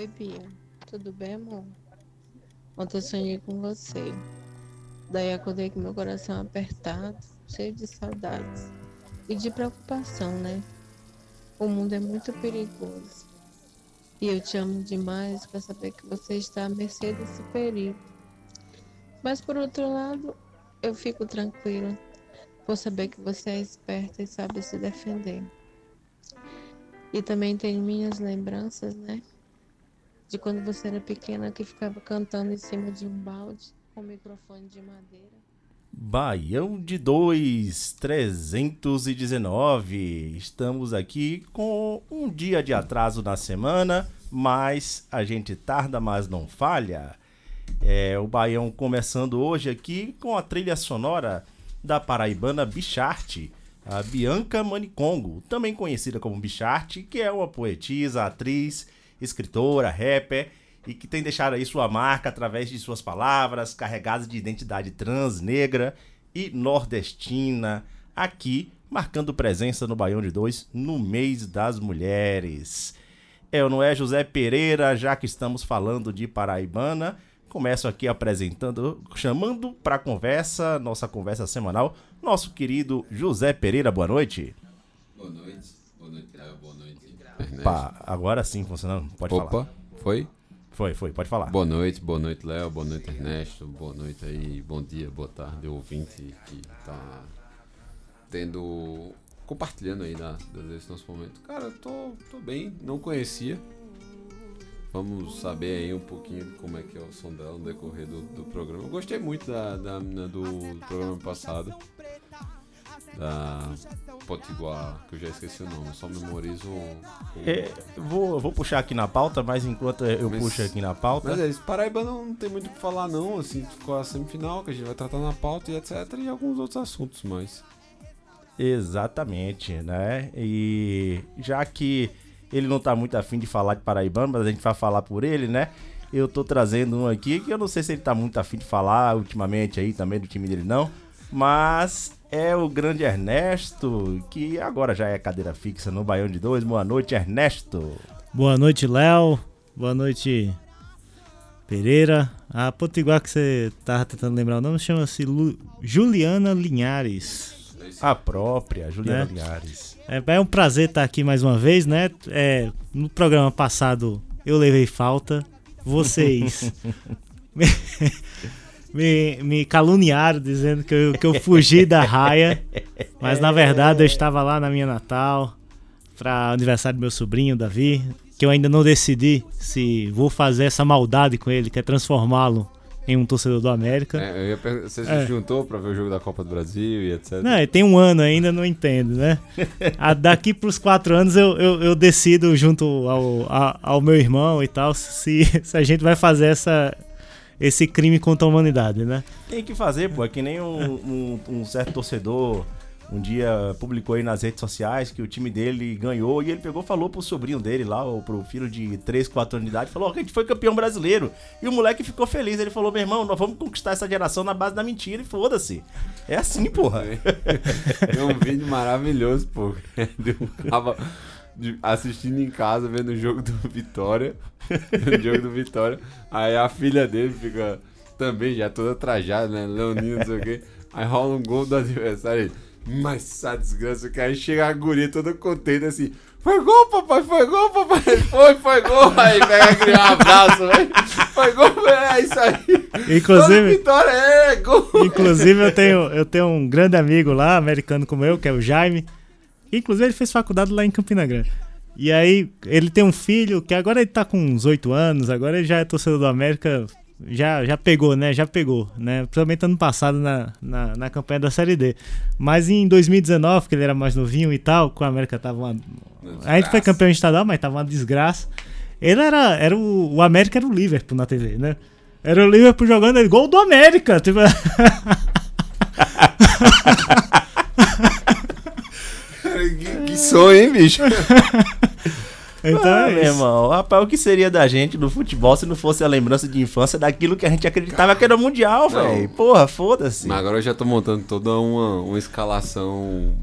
Oi, Bia. Tudo bem, amor? Ontem eu sonhei com você. Daí acordei com meu coração apertado, cheio de saudades e de preocupação, né? O mundo é muito perigoso. E eu te amo demais para saber que você está à mercê desse perigo. Mas por outro lado, eu fico tranquila por saber que você é esperta e sabe se defender. E também tenho minhas lembranças, né? De quando você era pequena que ficava cantando em cima de um balde com microfone de madeira. Baião de 2, 319. Estamos aqui com um dia de atraso na semana, mas a gente tarda, mas não falha. É o Baião começando hoje aqui com a trilha sonora da paraibana Bicharte, a Bianca Manicongo, também conhecida como Bicharte, que é uma poetisa, atriz, escritora, rapper e que tem deixado aí sua marca através de suas palavras carregadas de identidade trans, negra e nordestina, aqui marcando presença no Baião de Dois no mês das mulheres. Eu não é José Pereira, já que estamos falando de Paraibana, começo aqui apresentando, chamando para conversa, nossa conversa semanal, nosso querido José Pereira. Boa noite. Boa noite. Boa noite. Boa noite. Pá, agora sim funcionando. Pode Opa, falar. foi? Foi, foi, pode falar. Boa noite, boa noite, Léo. Boa noite, Ernesto. Boa noite aí, bom dia, boa tarde, ouvinte que tá tendo. compartilhando aí da, desse nosso momento. Cara, eu tô, tô bem, não conhecia. Vamos saber aí um pouquinho de como é que é o som dela no decorrer do, do programa. Eu gostei muito da, da do, do programa passado. Da Potiguar, que eu já esqueci o nome, só memorizo o. É, vou, vou puxar aqui na pauta, mas enquanto eu Mas- puxo aqui na pauta. Mas é isso, Paraíba não, não tem muito o que falar não, assim, ficou a semifinal que a gente vai tratar na pauta e etc, e alguns outros assuntos mais. Exatamente, né? E já que ele não tá muito afim de falar de Paraibano, mas a gente vai falar por ele, né? Eu tô trazendo um aqui que eu não sei se ele tá muito afim de falar ultimamente aí também do time dele não, mas é o grande Ernesto, que agora já é cadeira fixa no Baião de Dois. Boa noite, Ernesto. Boa noite, Léo. Boa noite, Pereira. A Potiguar que você tava tentando lembrar o nome chama-se Lu- Juliana Linhares. A própria Juliana Né? Linhares. É, é um prazer estar aqui mais uma vez, né? É, no programa passado eu levei falta. Vocês me, me- caluniaram dizendo que eu, que eu fugi da raia. Mas na verdade eu estava lá na minha Natal para aniversário do meu sobrinho, Davi. Que eu ainda não decidi se vou fazer essa maldade com ele, que é transformá-lo em um torcedor do América. É, eu ia perguntar, você É. se juntou pra ver o jogo da Copa do Brasil e etc? Não, tem um ano ainda, não entendo, né? A- daqui pros quatro anos eu, eu, eu decido junto ao, a- ao meu irmão e tal se, se a gente vai fazer essa, esse crime contra a humanidade, né? Tem que fazer, pô. É que nem um, um- um certo torcedor um dia publicou aí nas redes sociais que o time dele ganhou e ele pegou e falou pro sobrinho dele lá, ou pro filho de 3, 4 anos de idade, falou: ó, que a gente foi campeão brasileiro. E o moleque ficou feliz. Ele falou: meu irmão, nós vamos conquistar essa geração na base da mentira e foda-se. É assim, porra. Tem um vídeo maravilhoso, pô, assistindo em casa, vendo o jogo do Vitória, o jogo do Vitória, aí a filha dele fica também já toda trajada, né, leonina, não sei o quê, aí rola um gol do adversário, ele, mas essa desgraça, que aí chega a guria toda contente, assim, foi gol, papai, foi gol, papai, foi, foi gol, aí pega aquele abraço, velho, foi gol, é isso aí, Inclusive, Vitória, é, gol, inclusive eu, tenho, eu tenho um grande amigo lá, americano como eu, que é o Jaime. Inclusive ele fez faculdade lá em Campina Grande. E aí ele tem um filho que agora ele tá com uns 8 anos, agora ele já é torcedor do América já, já pegou, né? Já pegou, né? Principalmente ano passado na, na, na campanha da Série D. Mas em 2019, que ele era mais novinho e tal, com a América tava uma. A gente foi campeão estadual, mas tava uma desgraça. Ele era. era o, o América era o Liverpool na TV, né? Era o Liverpool jogando ele, gol do América. Tipo... que, que sonho, hein, bicho? então ah, é meu irmão, rapaz, o que seria da gente no futebol se não fosse a lembrança de infância daquilo que a gente acreditava que era mundial, velho? Porra, foda-se. Mas agora eu já tô montando toda uma, uma escalação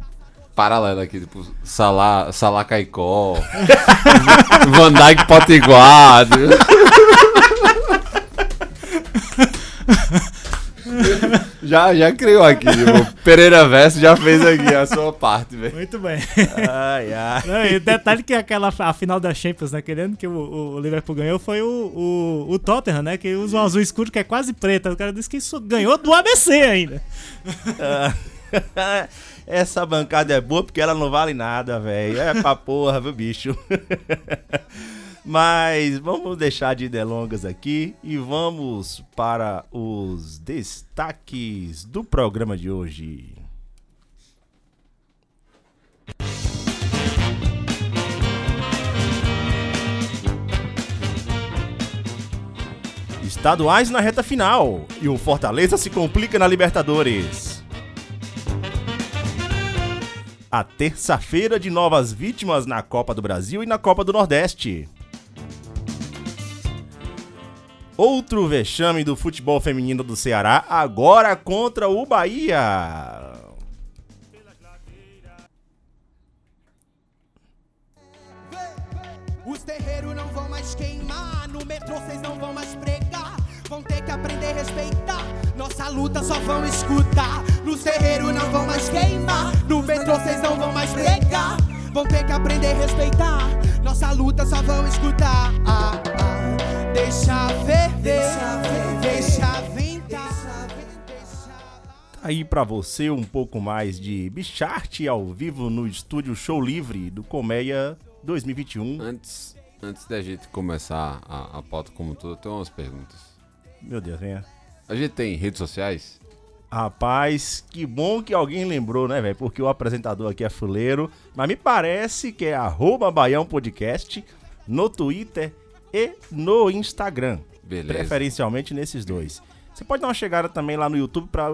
paralela aqui, tipo, Salah, Salah Caicó, Van Dijk Potiguar. Já, já criou aqui, tipo, Pereira Verso já fez aqui a sua parte, velho. Muito bem. Ai, ai. Não, e o detalhe que aquela a final da Champions naquele ano que o, o Liverpool ganhou foi o, o, o Tottenham, né? Que usa um azul escuro que é quase preto. O cara disse que isso ganhou do ABC ainda. Essa bancada é boa porque ela não vale nada, velho. É pra porra, viu, bicho? Mas vamos deixar de delongas aqui e vamos para os destaques do programa de hoje. Estaduais na reta final e o Fortaleza se complica na Libertadores. A terça-feira de novas vítimas na Copa do Brasil e na Copa do Nordeste. Outro vexame do futebol feminino do Ceará, agora contra o Bahia. Os terreiros não vão mais queimar, no metrô vocês não vão mais pregar. Vão ter que aprender a respeitar, nossa luta só vão escutar. Nos terreiros não vão mais queimar, no metrô vocês não vão mais pregar. Vão ter que aprender a respeitar, nossa luta só vão escutar. Ah, ah. Deixa ver, deixa ventar. Aí pra você um pouco mais de Bichart ao vivo no estúdio Show Livre do Colmeia 2021. Antes, antes da gente começar a, a pauta como todo, eu tenho umas perguntas. Meu Deus, venha. A gente tem redes sociais? Rapaz, que bom que alguém lembrou, né, velho? Porque o apresentador aqui é fuleiro. Mas me parece que é arroba Baião Podcast no Twitter e no Instagram. Beleza. Preferencialmente nesses dois. Você pode dar uma chegada também lá no YouTube pra,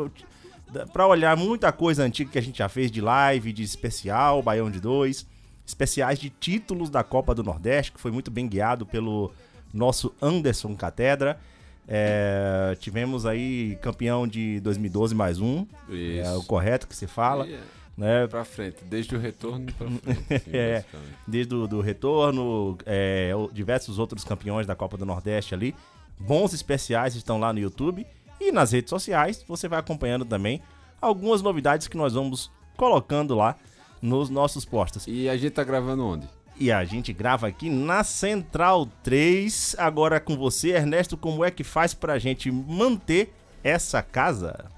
pra olhar muita coisa antiga que a gente já fez de live, de especial, Baião de dois. Especiais de títulos da Copa do Nordeste, que foi muito bem guiado pelo nosso Anderson Catedra. É, tivemos aí campeão de 2012 mais um. Isso. É o correto que se fala. É, Né? Pra frente, desde o retorno pra frente. assim, É. Desde o do retorno, é, diversos outros campeões da Copa do Nordeste ali. Bons especiais estão lá no YouTube. E nas redes sociais você vai acompanhando também algumas novidades que nós vamos colocando lá nos nossos postos. E a gente tá gravando onde? E a gente grava aqui na Central 3. Agora com você, Ernesto, como é que faz pra gente manter essa casa?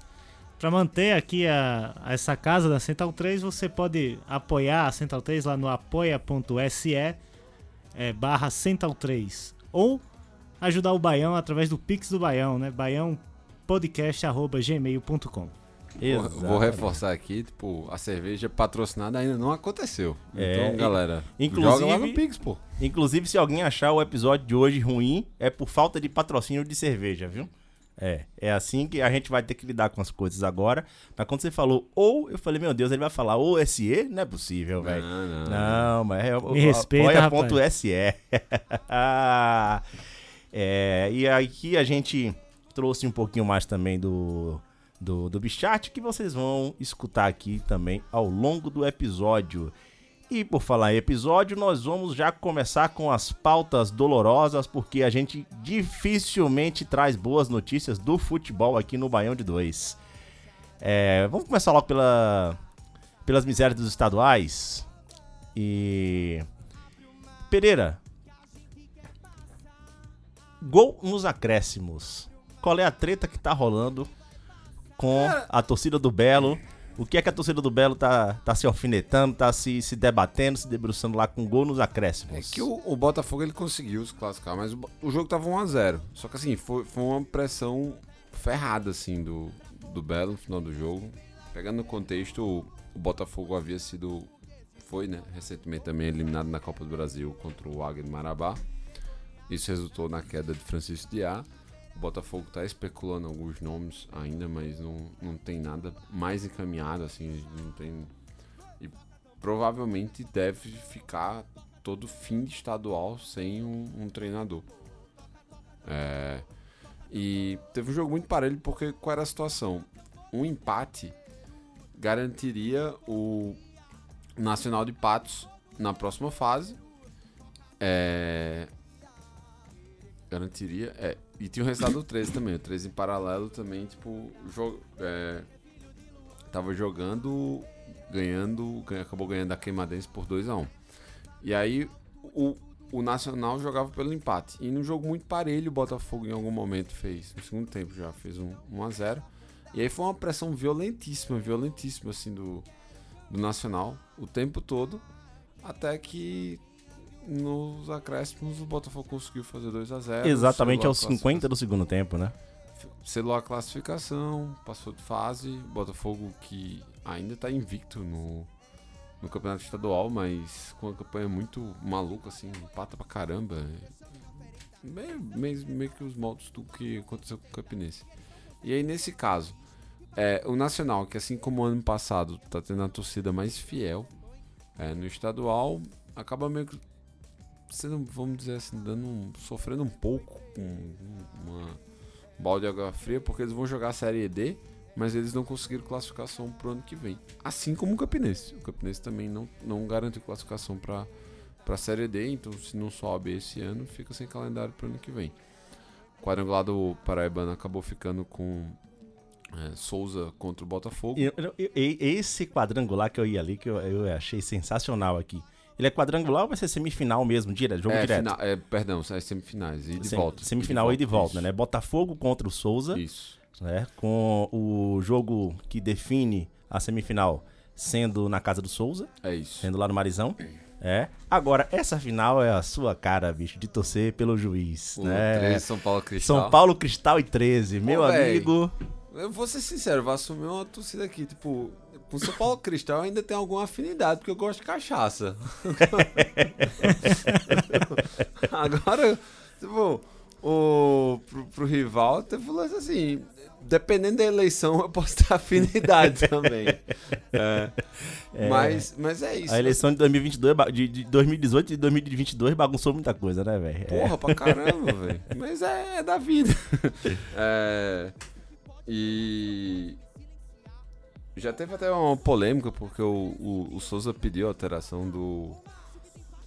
Para manter aqui a, a essa casa da Central 3, você pode apoiar a Central 3 lá no apoia.se é, barra Central 3 ou ajudar o Baião através do Pix do Baião, né? baiãopodcast.gmail.com Vou, vou reforçar aqui, tipo, a cerveja patrocinada ainda não aconteceu. É, então, galera, inclusive- joga lá no Pix, pô. Inclusive, se alguém achar o episódio de hoje ruim, é por falta de patrocínio de cerveja, viu? É, é assim que a gente vai ter que lidar com as coisas agora. Mas quando você falou ou, eu falei, meu Deus, ele vai falar ou SE? Não é possível, velho. Não, não. Não, mas é Me respeita, apoia.se. é, e aqui a gente trouxe um pouquinho mais também do, do, do Bichat, que vocês vão escutar aqui também ao longo do episódio. E por falar em episódio, nós vamos já começar com as pautas dolorosas, porque a gente dificilmente traz boas notícias do futebol aqui no Baião de 2. É, vamos começar logo pela, pelas misérias dos estaduais. E. Pereira. Gol nos acréscimos. Qual é a treta que tá rolando com a torcida do Belo O que é que a torcida do Belo tá, tá se alfinetando, tá se, se debatendo, se debruçando lá com gol nos acréscimos? É que o, o Botafogo ele conseguiu se classificar, mas o, o jogo tava 1x0. Só que assim, foi, foi uma pressão ferrada assim do, do Belo no final do jogo. Pegando no contexto, o, o Botafogo havia sido. Foi, né? Recentemente também eliminado na Copa do Brasil contra o Águia de Marabá. Isso resultou na queda de Francisco Diá. O Botafogo está especulando alguns nomes ainda, mas não, não tem nada mais encaminhado, assim, não tem. E provavelmente deve ficar todo fim de estadual sem um, um treinador. É, e teve um jogo muito parelho porque qual era a situação? Um empate garantiria o Nacional de Patos na próxima fase. É, garantiria. É, e tinha o resultado do 13 também. O 13 em paralelo também, tipo, jogo, é, tava jogando, ganhando, ganha- acabou ganhando a Queimadense por 2x1. E aí o, o Nacional jogava pelo empate. E num jogo muito parelho, o Botafogo em algum momento fez, no segundo tempo já fez um 1x0. E aí foi uma pressão violentíssima, violentíssima, assim, do, do Nacional, o tempo todo, até que nos acréscimos o Botafogo conseguiu fazer 2x0. Exatamente selou a aos 50 do segundo tempo, né? selou a classificação, passou de fase. Botafogo que ainda está invicto no, no campeonato estadual, mas com uma campanha muito maluca, assim, empata pra caramba. Meio, meio, meio que os moldes do que aconteceu com o Campinense. E aí, nesse caso, é, o Nacional, que assim como o ano passado tá tendo a torcida mais fiel é, no estadual, acaba meio que sendo, vamos dizer assim, dando um- sofrendo um pouco com uma balde de água fria, porque eles vão jogar a Série D, mas eles não conseguiram classificação pro ano que vem. Assim como o Campinense. O Campinense também não, não garantiu classificação para a Série D, então se não sobe esse ano, fica sem calendário pro ano que vem. O quadrangular do Paraibano acabou ficando com é, Souza contra o Botafogo. Esse quadrangular que eu ia ali, que eu achei sensacional aqui. Ele é quadrangular ou vai ser semifinal mesmo, direto, jogo é, direto? final- é, perdão, é semifinais, e de Sem- volta. Semifinal e de volta, isso. né? Botafogo contra o Souza, Isso. né? Com o jogo que define a semifinal sendo na casa do Souza, É isso. sendo lá no Marizão. É. Agora, essa final é a sua cara, bicho, de torcer pelo juiz, O né? 13, São Paulo Cristal. São Paulo Cristal e 13, meu véi. amigo. Eu vou ser sincero, vou assumir uma torcida aqui, tipo, com São Paulo Cristal ainda tem alguma afinidade, porque eu gosto de cachaça. Agora, tipo, o, pro, pro rival, um lance assim, dependendo da eleição, eu posso ter afinidade também. É. Mas, mas é isso. A eleição de 2022, ba- de, de 2018 e 2022 bagunçou muita coisa, né, velho? É. Porra, pra caramba, velho. Mas é, é da vida. É, e. Já teve até uma polêmica, porque o, o, o Souza pediu a alteração do,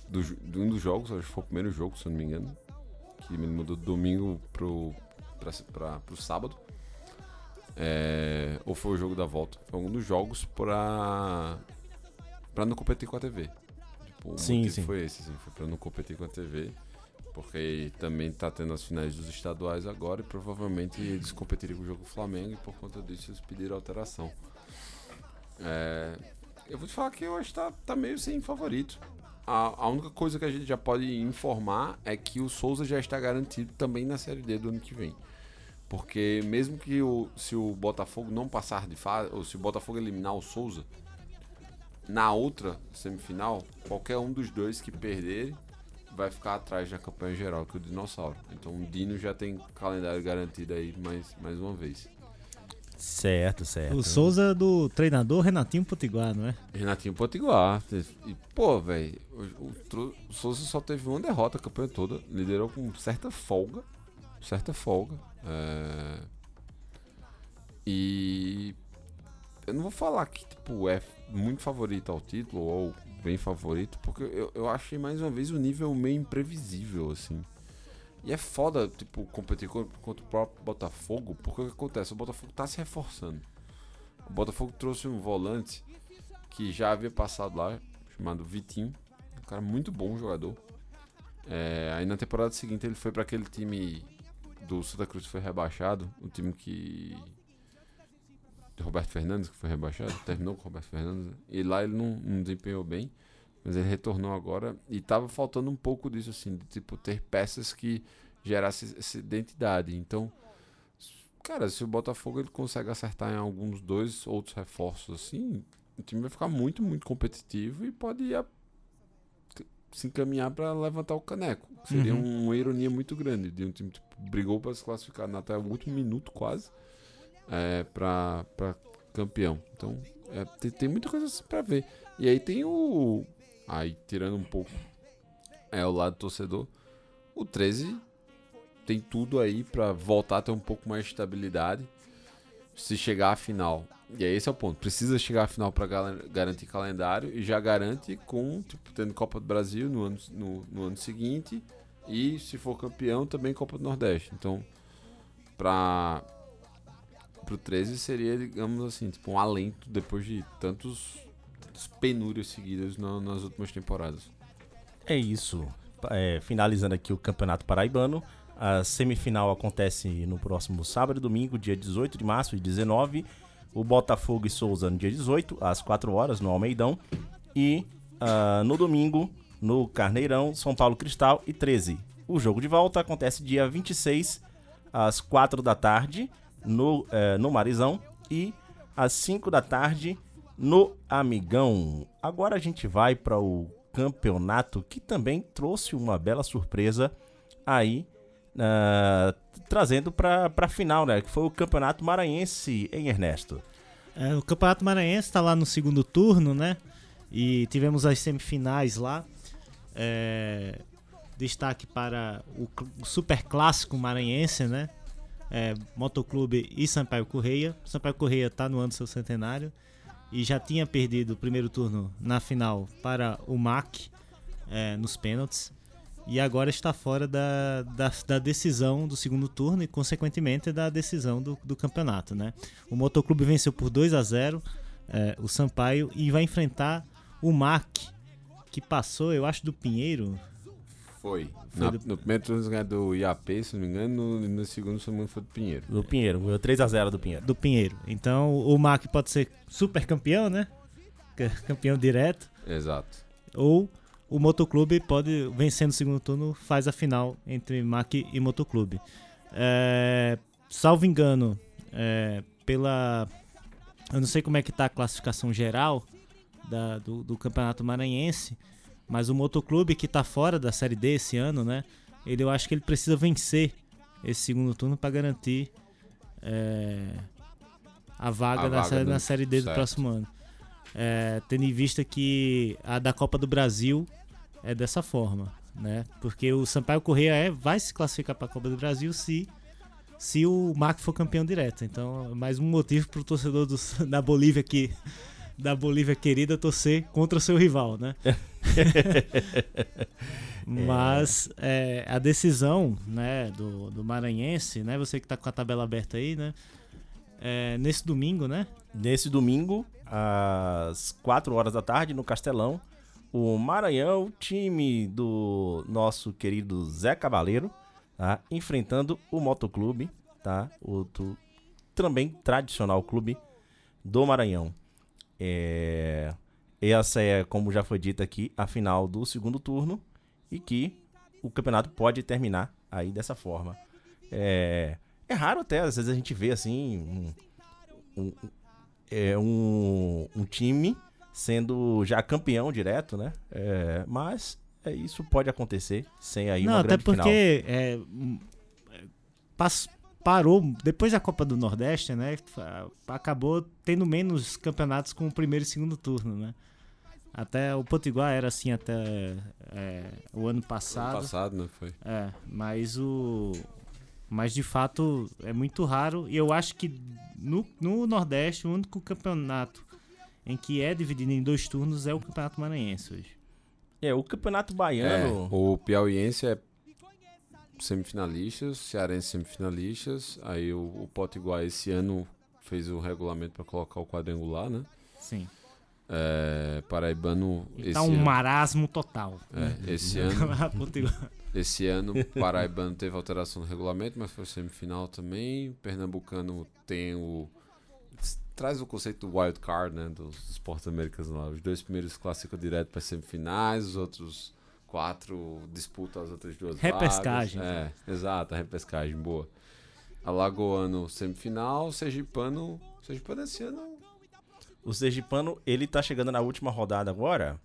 do, de um dos jogos, acho que foi o primeiro jogo, se eu não me engano. Que ele mudou do domingo pro, pra, pra, pro sábado. É, ou foi o jogo da volta? Foi um dos jogos pra, pra não competir com a TV. Tipo, Sim, sim. foi esse, assim, foi pra não competir com a TV. Porque também tá tendo as finais dos estaduais agora e provavelmente eles competiriam com o jogo do Flamengo e por conta disso eles pediram alteração. É, eu vou te falar que eu acho que tá, tá meio sem favorito. A, a única coisa que a gente já pode informar é que o Souza já está garantido também na Série D do ano que vem. Porque mesmo que o, se o Botafogo não passar de fase, ou se o Botafogo eliminar o Souza, na outra semifinal, qualquer um dos dois que perder vai ficar atrás da campanha geral, que é o Dinossauro. Então o Dino já tem calendário garantido aí mais, mais uma vez. Certo, certo. O Souza do treinador Renatinho Potiguar, não é? Renatinho Potiguar. E, pô, velho, o, o Souza só teve uma derrota a campanha toda. Liderou com certa folga. Certa folga. É... E. Eu não vou falar que, tipo, é muito favorito ao título ou bem favorito, porque eu, eu achei mais uma vez o nível meio imprevisível, assim. E é foda, tipo, competir contra, o próprio Botafogo, porque o que acontece? O Botafogo tá se reforçando. O Botafogo trouxe um volante que já havia passado lá, chamado Vitinho. Um cara muito bom jogador. É, aí na temporada seguinte ele foi para aquele time do Santa Cruz que foi rebaixado, o time que Roberto Fernandes, que foi rebaixado, terminou com o Roberto Fernandes, e lá ele não, não desempenhou bem, mas ele retornou agora e tava faltando um pouco disso, assim, de tipo, ter peças que gerassem essa identidade. Então, cara, se o Botafogo ele consegue acertar em alguns dois outros reforços, assim, o time vai ficar muito, muito competitivo e pode ir a- se encaminhar para levantar o caneco. Seria Uhum. uma ironia muito grande de um time que brigou para se classificar até o último minuto quase é, para campeão. Então é, tem, tem muita coisa assim para ver. E aí tem o aí tirando um pouco é o lado torcedor, o 13 tem tudo aí para voltar a ter um pouco mais de estabilidade se chegar à final. E esse é o ponto. Precisa chegar à final para garantir calendário e já garante com tipo, tendo Copa do Brasil no ano, no, no ano seguinte e se for campeão também Copa do Nordeste. Então, para pro 13 seria, digamos assim, tipo um alento depois de tantos, penúrias seguidas na- nas últimas temporadas. É isso. É, finalizando aqui o Campeonato Paraibano. A semifinal acontece no próximo sábado e domingo, dia 18 de março e 19. O Botafogo e Souza no dia 18, às 4 horas, no Almeidão. E ah, no domingo, no Carneirão, São Paulo Cristal e 13. O jogo de volta acontece dia 26, às 4 da tarde, no, eh, no Marizão. E às 5 da tarde, no Amigão. Agora a gente vai para o campeonato que também trouxe uma bela surpresa aí, ah, trazendo para a final, né? Que foi o Campeonato Maranhense em Ernesto. É, o Campeonato Maranhense está lá no segundo turno, né? E tivemos as semifinais lá. É, destaque para o super clássico maranhense, né? É, Motoclube e Sampaio Correia. Sampaio Correia está no ano do seu centenário e já tinha perdido o primeiro turno na final para o MAC é, nos pênaltis. E agora está fora da, da, da decisão do segundo turno e, consequentemente, da decisão do, do campeonato. Né? O Motoclube venceu por 2 a 0 é, o Sampaio e vai enfrentar o MAC, que passou, eu acho, do Pinheiro. Foi. Foi Na- do- No primeiro turno ganhou do IAP, se não me engano, no, no segundo, se não me engano, foi do Pinheiro. Do Pinheiro, ganhou 3x0 do Pinheiro. do Pinheiro. Então o MAC pode ser super campeão, né? Campeão direto. Exato. Ou o Motoclube pode, vencendo o segundo turno, faz a final entre MAC e Motoclube. É, salvo engano, é, pela. Eu não sei como é que tá a classificação geral da- do, do Campeonato Maranhense, mas o Motoclube que tá fora da Série D esse ano, né? Ele, eu acho que ele precisa vencer esse segundo turno para garantir é, a vaga, A na, vaga série, do- na Série D do certo. próximo ano. É, tendo em vista que a da Copa do Brasil é dessa forma, né? Porque o Sampaio Correia é, vai se classificar para a Copa do Brasil se se o MAC for campeão direto. Então, mais um motivo para o torcedor dos- da Bolívia que da Bolívia querida torcer contra o seu rival, né? Mas é, a decisão, né, do, do Maranhense, né? Você que tá com a tabela aberta aí, né? É, nesse domingo, né? Nesse domingo, às 4 horas da tarde, no Castelão, o Maranhão, time do nosso querido Zé Cavaleiro, tá? enfrentando o Motoclube, tá? outro também tradicional clube do Maranhão. É... Essa é, como já foi dito aqui, a final do segundo turno e que o campeonato pode terminar aí dessa forma. É, é raro até, às vezes a gente vê assim um, um- é um, um time sendo já campeão direto, né? É, mas é, isso pode acontecer sem aí Não, uma até grande final. porque é, hum, é, pas- parou depois da Copa do Nordeste, né? Acabou tendo menos campeonatos com o primeiro e segundo turno, né? Até o Potiguar era assim até é, o ano Ano passado. passado, né? Foi. É, mas o. Mas de fato é muito raro. E eu acho que no, no Nordeste o único campeonato em que é dividido em dois turnos é o Campeonato Maranhense hoje. É, o Campeonato É, Baiano. o Piauiense é semifinalistas, Cearense semifinalistas. Aí o, o Potiguar esse ano fez o regulamento para colocar o quadrangular, né? Sim. É, Paraibano E esse tá um ano. marasmo total. É, esse ano, esse ano Paraibano teve alteração no regulamento, mas foi semifinal também. Pernambucano tem o traz o conceito do wild card, né? Dos esportes americanos lá. Os dois primeiros classificam direto para semifinais, os outros quatro disputam as outras duas Repescagem. vagas. É, exato, a repescagem, boa. Alagoano semifinal, Sergipano. Sergipano esse ano. O Sergipano, ele tá chegando na última rodada agora.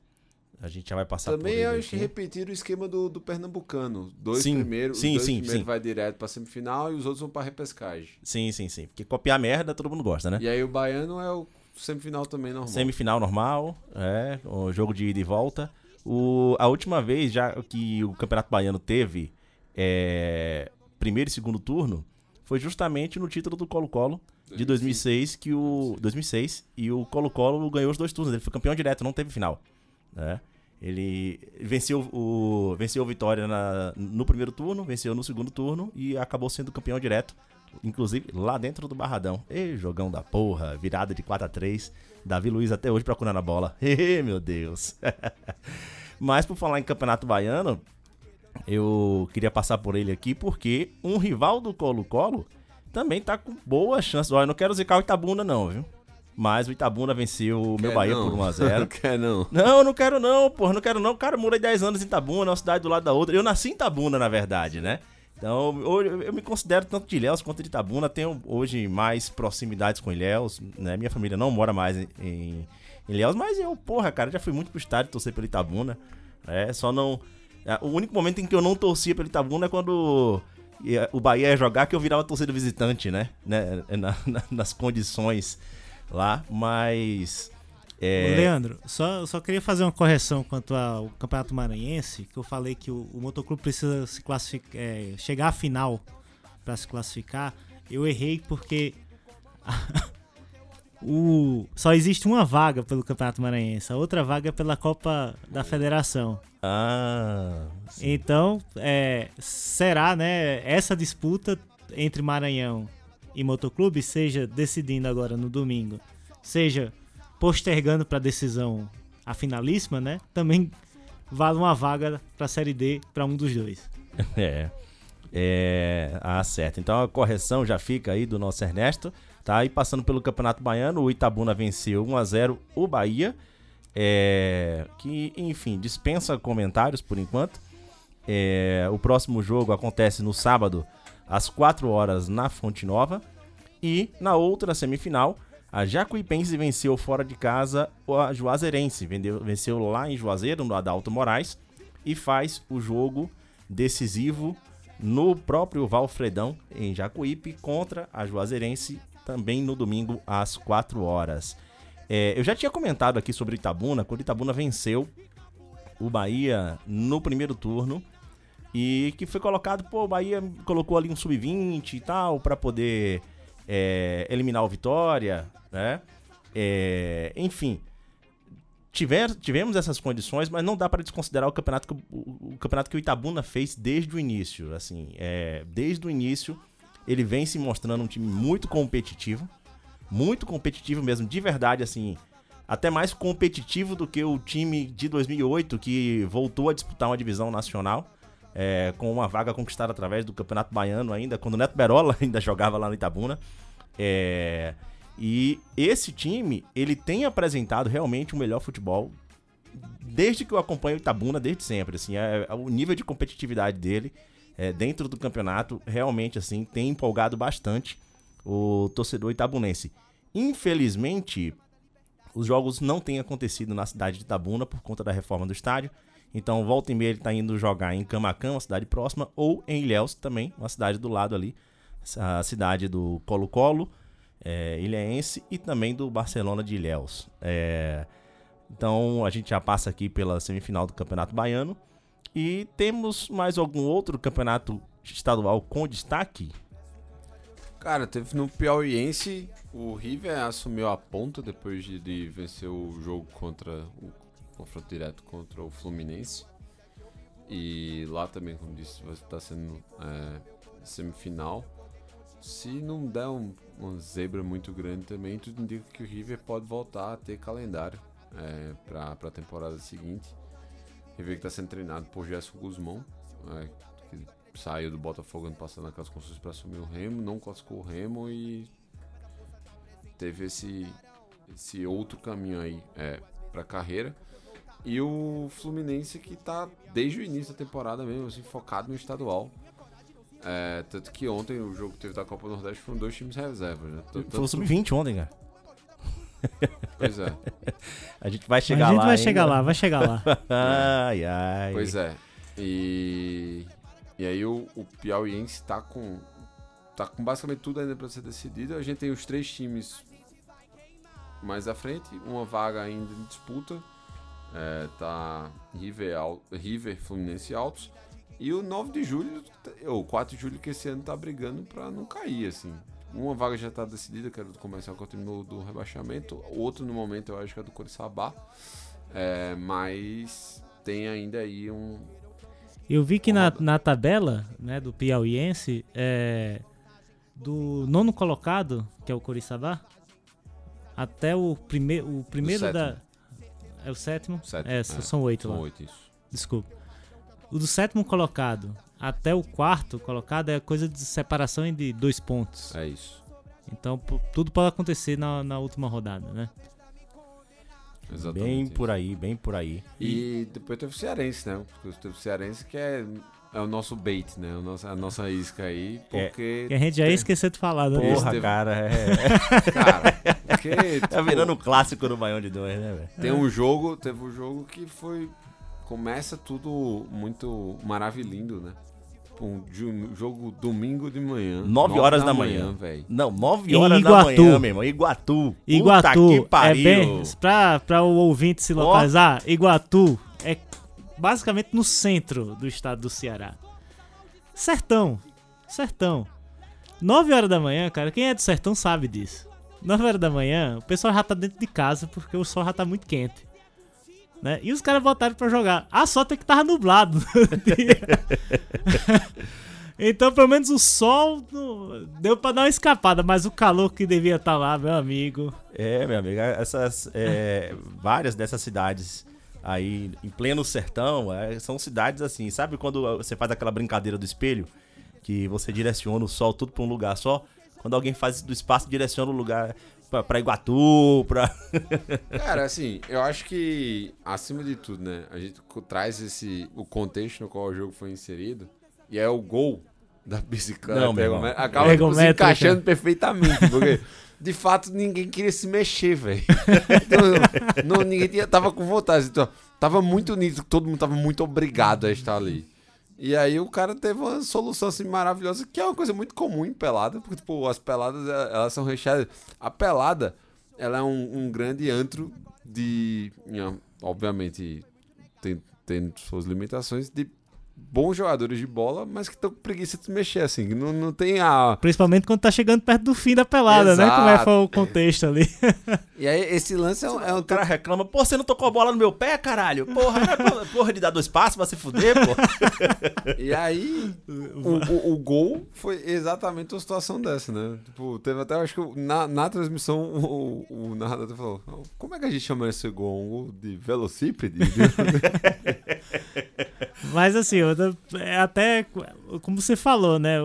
A gente já vai passar por Também ele acho que aqui. repetiram o esquema do, do Pernambucano. Dois Sim, primeiros, sim, os dois sim, primeiros sim. vai direto pra semifinal e os outros vão pra repescagem. Sim, sim, sim. Porque copiar merda todo mundo gosta, né? E aí o baiano é o semifinal também normal. Semifinal normal, é, o jogo de ida e volta. O, a última vez já que o Campeonato Baiano teve é, primeiro e segundo turno foi justamente no título do Colo-Colo de 2006 que o 2006 e o Colo-Colo ganhou os dois turnos, ele foi campeão direto, não teve final, né? Ele venceu o venceu o Vitória na- no primeiro turno, venceu no segundo turno e acabou sendo campeão direto, inclusive lá dentro do Barradão. Ei, jogão da porra, virada de 4 a 3 Davi Luiz até hoje procurando a bola. Ê, meu Deus. Mas por falar em Campeonato Baiano, eu queria passar por ele aqui porque um rival do Colo-Colo também tá com boa chance. Olha, eu não quero zicar o Itabuna não, viu? Mas o Itabuna venceu o meu Bahia não? por 1x0. Quer não. Não, não quero não, porra, não quero não. Cara, morei 10 anos em Itabuna, é uma cidade do lado da outra. Eu nasci em Itabuna, na verdade, né? Então, eu eu me considero tanto de Ilhéus quanto de Itabuna. Tenho hoje mais proximidades com Ilhéus, né? Minha família não mora mais em, Ilhéus, mas eu, porra, cara, já fui muito pro estádio torcer pelo Itabuna. É, só não... é, O único momento em que eu não torcia pelo Itabuna é quando ia- o Bahia ia jogar, que eu virava torcida visitante, né? né? Na- na- nas condições lá, mas... É, Leandro, só, só queria fazer uma correção quanto ao Campeonato Maranhense, que eu falei que o, o motoclube precisa se classificar, é, chegar à final para se classificar. Eu errei porque o, só existe uma vaga pelo Campeonato Maranhense, a outra vaga é pela Copa da Federação. Ah, sim. Então, é, será, né, essa disputa entre Maranhão e Motoclube, seja decidindo agora no domingo, seja postergando para decisão a finalíssima, né? Também vale uma vaga para a Série D para um dos dois. É. É. Ah, certo. Então a correção já fica aí do nosso Ernesto. Tá? E passando pelo Campeonato Baiano, o Itabuna venceu 1x0 o Bahia. É, que, enfim, dispensa comentários por enquanto. É, o próximo jogo acontece no sábado, às 4 horas, na Fonte Nova. E na outra semifinal, a Jacuipense venceu fora de casa a Juazeirense. Venceu lá em Juazeiro, no Adalto Moraes. E faz o jogo decisivo no próprio Valfredão, em Jacuípe, contra a Juazeirense, também no domingo às 4 horas. É, eu já tinha comentado aqui sobre Itabuna, quando Itabuna venceu o Bahia no primeiro turno e que foi colocado, pô, o Bahia colocou ali um sub-20 e tal para poder é, eliminar o Vitória, né? É, enfim, tiver, tivemos essas condições, mas não dá para desconsiderar o campeonato que o, o campeonato que o Itabuna fez desde o início, assim, é, desde o início ele vem se mostrando um time muito competitivo, muito competitivo mesmo, de verdade, assim, até mais competitivo do que o time de 2008 que voltou a disputar uma divisão nacional. É, com uma vaga conquistada através do Campeonato Baiano ainda, quando o Neto Berola ainda jogava lá no Itabuna. É, e esse time, ele tem apresentado realmente o melhor futebol desde que eu acompanho o Itabuna, desde sempre, assim, é, é o nível de competitividade dele é, dentro do campeonato realmente, assim, tem empolgado bastante o torcedor itabunense. Infelizmente, os jogos não têm acontecido na cidade de Itabuna por conta da reforma do estádio. Então, volta e meia ele tá indo jogar em Camacan, uma cidade próxima, ou em Ilhéus também, uma cidade do lado ali, a cidade do Colo-Colo, é, ilhéense, e também do Barcelona de Ilhéus. É, então, a gente já passa aqui pela semifinal do Campeonato Baiano. E temos mais algum outro campeonato estadual com destaque? Cara, teve no Piauiense, o River assumiu a ponta depois de, de vencer o jogo contra o confronto direto contra o Fluminense. E lá também, como disse, vai estar sendo é, semifinal. Se não der um, zebra muito grande também, tudo indica que o River pode voltar a ter calendário é, para a temporada seguinte. River que está sendo treinado por Gerson Guzmão, é, que saiu do Botafogo ano passado naquelas construções para assumir o Remo, não classificou o Remo e teve esse, esse outro caminho aí é, pra carreira. E o Fluminense que tá desde o início da temporada mesmo, assim, focado no estadual. É, tanto que ontem o jogo que teve da Copa do Nordeste foram dois times reservas, né? Tanto- Foi o sub-20 ontem, cara. Pois é, A gente vai chegar a gente lá. vai ainda. chegar lá, vai chegar lá. Ai, ai. pois é. E, e aí o, o Piauiense tá com, tá com basicamente tudo ainda pra ser decidido. A gente tem os três times mais à frente, uma vaga ainda em disputa. É, tá River, River, Fluminense e Altos. E o 9 de julho, ou 4 de julho, que esse ano tá brigando pra não cair, assim. Uma vaga já tá decidida, que era do comercial que eu terminou do rebaixamento. Outro, no momento, eu acho que é do Coriçaba. É, mas tem ainda aí um, Eu vi que na, na tabela né, do Piauiense, é, do nono colocado, que é o Coriçaba, até o, prime o primeiro da. É o sétimo? Sétimo, é, é. são oito São lá. oito, isso. Desculpa. O do sétimo colocado até o quarto colocado é coisa de separação de dois pontos. É isso. Então tudo pode acontecer na, na última rodada, né? Exatamente. Bem isso. por aí, bem por aí. E depois teve o Cearense, né? Porque teve o Cearense que é, é o nosso bait, né? O nosso, a nossa isca aí, porque... Que a gente já ia esquecer de falar, né? Porra. Porra, teve- cara, é. Cara, porque... Tá virando um clássico do Baião de Dois, né, velho? Tem um jogo, teve um jogo que foi... Começa tudo muito maravilhindo, né? Um ju- jogo domingo de manhã. Nove horas da manhã. velho. Não, 9 Em horas da manhã, meu irmão. Iguatu. Iguatu Puta que é pariu. bem. Pra, pra o ouvinte se localizar, Iguatu é basicamente no centro do estado do Ceará. Sertão. Sertão. 9 horas da manhã, cara, quem é do sertão sabe disso. 9 horas da manhã, o pessoal já tá dentro de casa porque o sol já tá muito quente. Né? E os caras botaram pra jogar. A sorte é que tava nublado. então, pelo menos o sol deu pra dar uma escapada, mas o calor que devia estar lá, meu amigo. É, meu amigo, essas é, várias dessas cidades aí em pleno sertão é, são cidades assim, sabe quando você faz aquela brincadeira do espelho que você direciona o sol tudo pra um lugar só? Quando alguém faz isso do espaço, direciona o lugar pra, pra Iguatu, pra Cara, assim, eu acho que, acima de tudo, né? A gente traz esse, o contexto no qual o jogo foi inserido, e é o gol da bicicleta. Não, meu irmão. ergométrica, acaba tipo, se encaixando perfeitamente, porque, de fato, ninguém queria se mexer, velho. Então, não, ninguém tinha, tava com vontade. Então, tava muito nítido, todo mundo tava muito obrigado a estar ali. E aí o cara teve uma solução assim maravilhosa, que é uma coisa muito comum em pelada, porque tipo, as peladas eh, elas são recheadas. A pelada, ela é um, um grande antro de, obviamente, tem, tem suas limitações de bons jogadores de bola, mas que estão com preguiça de se mexer assim, não, não tem a Principalmente quando tá chegando perto do fim da pelada, né? Como é que Exato. foi o contexto ali. E aí esse lance é um, é um o cara reclama, pô, você não tocou a bola no meu pé, caralho? Porra, é porra, porra de dar dois passos pra se fuder, pô. E aí, o, o, o gol foi exatamente uma situação dessa, né? Tipo, teve até, acho que na, na transmissão o, o narrador falou: Como é que a gente chama esse gol? Um gol de velocípede? Mas assim, eu- é até como você falou, né?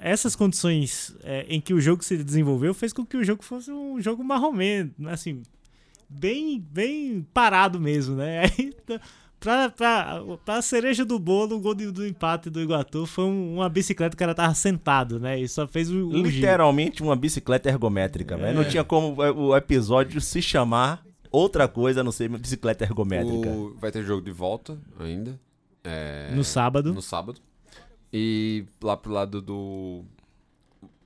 Essas condições é, em que o jogo se desenvolveu fez com que o jogo fosse um jogo marromeno, assim, bem, bem parado mesmo, né? Aí, pra, pra, pra cereja do bolo, o gol do, do empate do Iguatu foi um- uma bicicleta que o cara tava sentado, né? E só fez o, o giro. Literalmente uma bicicleta ergométrica, velho. Não tinha como o episódio se chamar outra coisa a não ser bicicleta ergométrica. O- vai ter jogo de volta ainda. É, No sábado. No sábado. E lá pro lado do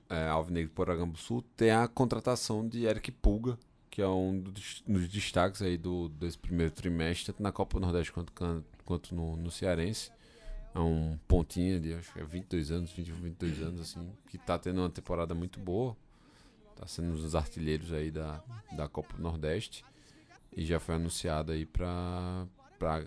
é, Alvinegro Poragambu Sul tem a contratação de Eric Pulga, que é um dos, dos destaques aí do, desse primeiro trimestre, tanto na Copa do Nordeste quanto, quanto no, no Cearense. É um pontinha de acho que é 22 anos, 21, 22 anos, assim, que tá tendo uma temporada muito boa. Tá sendo um dos artilheiros aí da, da Copa do Nordeste. E já foi anunciado aí pra, pra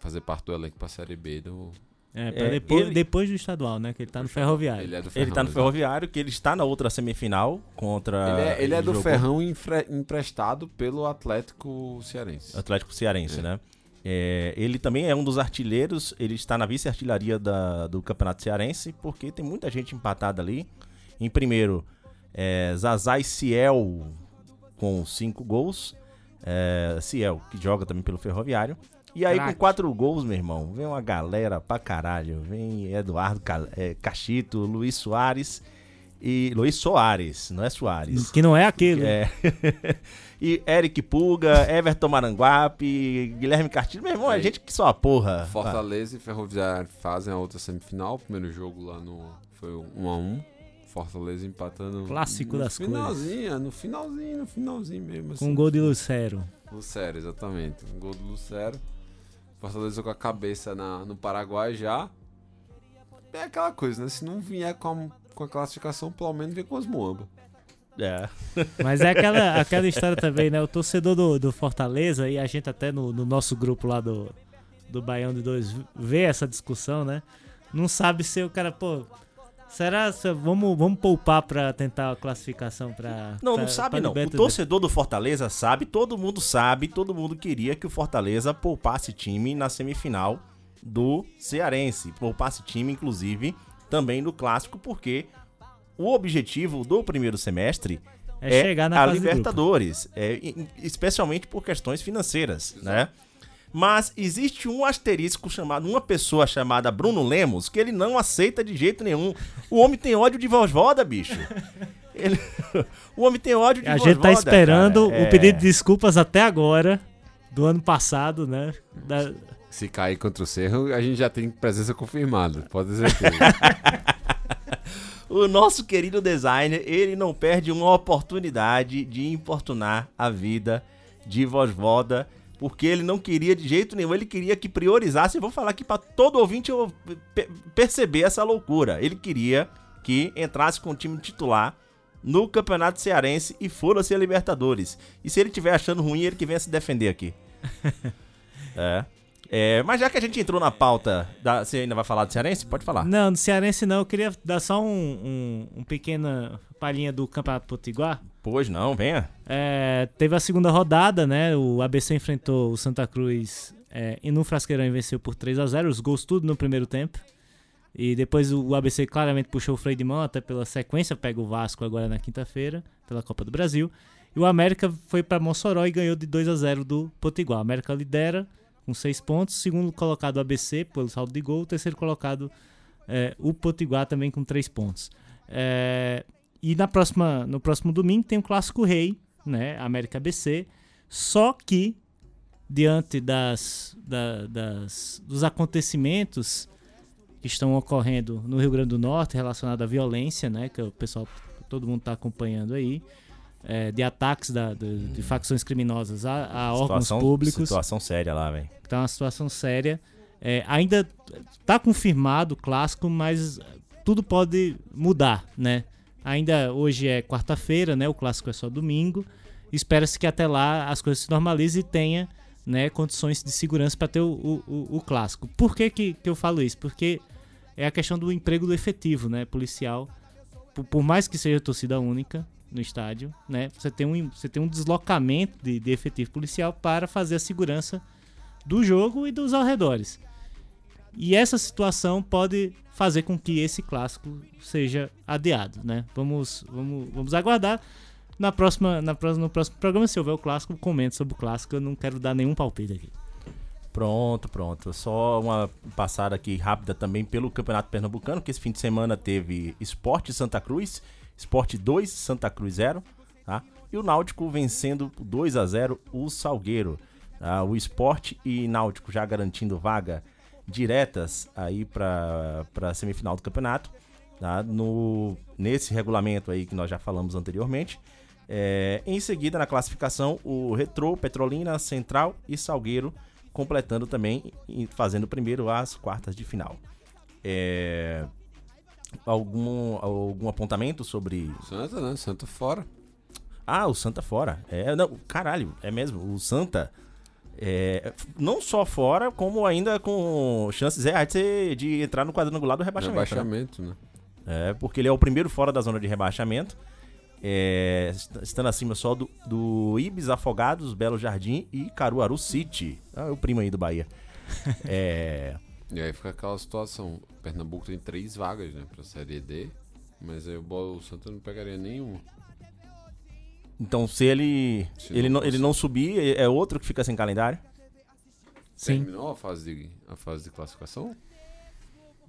fazer parte do elenco pra Série B do. É, É, depois, ele- depois do estadual, né? Que ele tá no ferroviário. Ele é do Ele Ferrão. tá no. Ferroviário, que ele está na outra semifinal contra. Ele é, ele é do jogou- Ferrão enfre- emprestado pelo Atlético Cearense. Atlético Cearense, né? É, ele também é um dos artilheiros, ele está na vice-artilharia da- do Campeonato Cearense, porque tem muita gente empatada ali. Em primeiro É, Zazai Ciel com cinco gols. É, Ciel, que joga também pelo Ferroviário. E aí, com quatro gols, meu irmão, vem uma galera pra caralho. Vem Eduardo Ca- é, Cachito, Luiz Soares e. Luiz Soares, não é Soares. Que não é aquele. É. e Eric Pulga, Everton Maranguape, Guilherme Castilho. Meu irmão, é gente que só a porra. Fortaleza e Ferroviário fazem a outra semifinal. O primeiro jogo lá no. Foi 1 a 1 Fortaleza empatando. Clássico no das finalzinho, No finalzinho, no finalzinho mesmo. Com um gol de Lucero. Lucero, exatamente. Um gol do Lucero. Fortaleza com a cabeça na, no Paraguai já. É aquela coisa, né? Se não vier com a, com a classificação, pelo menos vem com as moambas. É. Mas é aquela, aquela história também, né? O torcedor do, do Fortaleza, e a gente até no, no nosso grupo lá do, do Baião de Dois vê essa discussão, né? Não sabe se o cara, pô. Será que vamos, vamos poupar pra tentar a classificação pra. Não, pra- não sabe não. O torcedor do Fortaleza sabe, todo mundo sabe, todo mundo queria que o Fortaleza poupasse time na semifinal do Cearense. Poupasse time, inclusive, também no Clássico, porque o objetivo do primeiro semestre É chegar na a de grupo. Libertadores, é, especialmente por questões financeiras, né? Mas existe um asterisco chamado, uma pessoa chamada Bruno Lemos, que ele não aceita de jeito nenhum. O homem tem ódio de Vosvoda, bicho. Ele- o homem tem ódio de A gente tá esperando cara. o É. pedido de desculpas até agora, do ano passado, né? Da- Se cair contra o Cerro, a gente já tem presença confirmada. Pode ter certeza. O nosso querido designer, ele não perde uma oportunidade de importunar a vida de Vosvoda, porque ele não queria de jeito nenhum, ele queria que priorizasse, eu vou falar aqui para todo ouvinte perceber essa loucura. Ele queria que entrasse com o time titular no Campeonato Cearense e fosse a Libertadores. E se ele estiver achando ruim, ele que venha se defender aqui. é. É, mas já que a gente entrou na pauta, da, você ainda vai falar do Cearense? Pode falar. Não, do Cearense não. Eu queria dar só um, um, um pequena palhinha do Campeonato Potiguar. Pois não, venha. É, teve a segunda rodada, né? O ABC enfrentou o Santa Cruz é, e no Frasqueirão e venceu por 3 a 0 Os gols tudo no primeiro tempo. E depois o ABC claramente puxou o freio de mão, até pela sequência, pega o Vasco agora na quinta-feira, pela Copa do Brasil. E o América foi para Mossoró e ganhou de 2 a 0 do Potiguar. O América lidera com 6 pontos, segundo colocado ABC pelo saldo de gol, terceiro colocado é, o Potiguar também com 3 pontos. É, e na próxima, no próximo domingo tem o Clássico Rei, né? América ABC. Só que, diante das, da- das, dos acontecimentos que estão ocorrendo no Rio Grande do Norte relacionado à violência, né? Que o pessoal, todo mundo está acompanhando aí. É, de ataques da, de, de facções criminosas a, a órgãos Situação- públicos Situação séria lá, velho. tá uma situação séria. É, ainda tá confirmado o clássico, mas tudo pode mudar, né? Ainda hoje é quarta-feira, né? O clássico é só domingo. Espera-se que até lá as coisas se normalizem e tenha né, condições de segurança para ter o, o, o- clássico. Por que, que, que eu falo isso? Porque é a questão do emprego do efetivo, né? Policial. Por, por mais que seja torcida única no estádio, né? Você tem um, você tem um deslocamento de, de efetivo policial para fazer a segurança do jogo e dos arredores. E essa situação pode fazer com que esse clássico seja adiado, né? Vamos, vamos, vamos aguardar. Na próxima, na próxima, no próximo programa, se houver o clássico, comento sobre o clássico. Eu não quero dar nenhum palpite aqui. Pronto, pronto. Só uma passada aqui rápida também pelo Campeonato Pernambucano, que esse fim de semana teve Esporte Santa Cruz, Esporte 2, Santa Cruz 0, tá? E o Náutico vencendo por 2 a 0 o Salgueiro. tá? O Esporte e Náutico já garantindo vaga diretas aí para a semifinal do campeonato. Tá? No, nesse regulamento aí que nós já falamos anteriormente. É, em seguida, na classificação, o Retrô, Petrolina, Central e Salgueiro completando também e fazendo primeiro as quartas de final. É, algum, algum apontamento sobre. Santa, né? Santa fora. Ah, o Santa fora. É, não, caralho, é mesmo. O Santa. é, não só fora, como ainda com chances reais de, de entrar no quadrangular do rebaixamento. né? Rebaixamento, né? É, porque ele é o primeiro fora da zona de rebaixamento. É, est- estando acima só do, do Ibis Afogados, Belo Jardim e Caruaru City. Ah, é o primo aí do Bahia. É, E aí fica aquela situação. Pernambuco tem três vagas, né? Pra Série D. Mas aí o, Bo- o Santa não pegaria nenhum. Então, se ele Se ele não não, ele não subir, é outro que fica sem calendário? Sim. Terminou a fase de, a fase de classificação?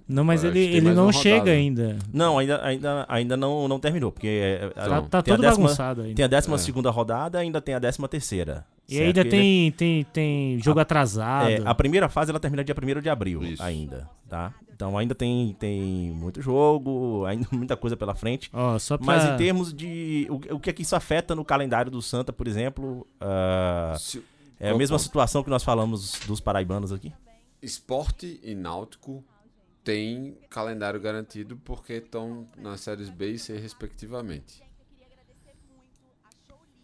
Não, mas Parece ele, que tem ele mais não uma chega rodada. ainda. Não, ainda, ainda, ainda não, não terminou, porque é, Tá, a- tá tem, a todo décima, bagunçado ainda. tem a décima É. segunda rodada ainda tem a décima terceira. E certo? ainda Ele- tem, tem, tem jogo atrasado. É, a primeira fase ela termina dia 1 de abril Isso. ainda, tá? Então ainda tem, tem muito jogo, ainda muita coisa pela frente. Só pra... Mas em termos de. O, o que é que isso afeta no calendário do Santa, por exemplo? ah, Se- é a mesma situação que nós falamos dos paraibanos aqui? Esporte e Náutico têm calendário garantido porque estão nas séries B e C, respectivamente.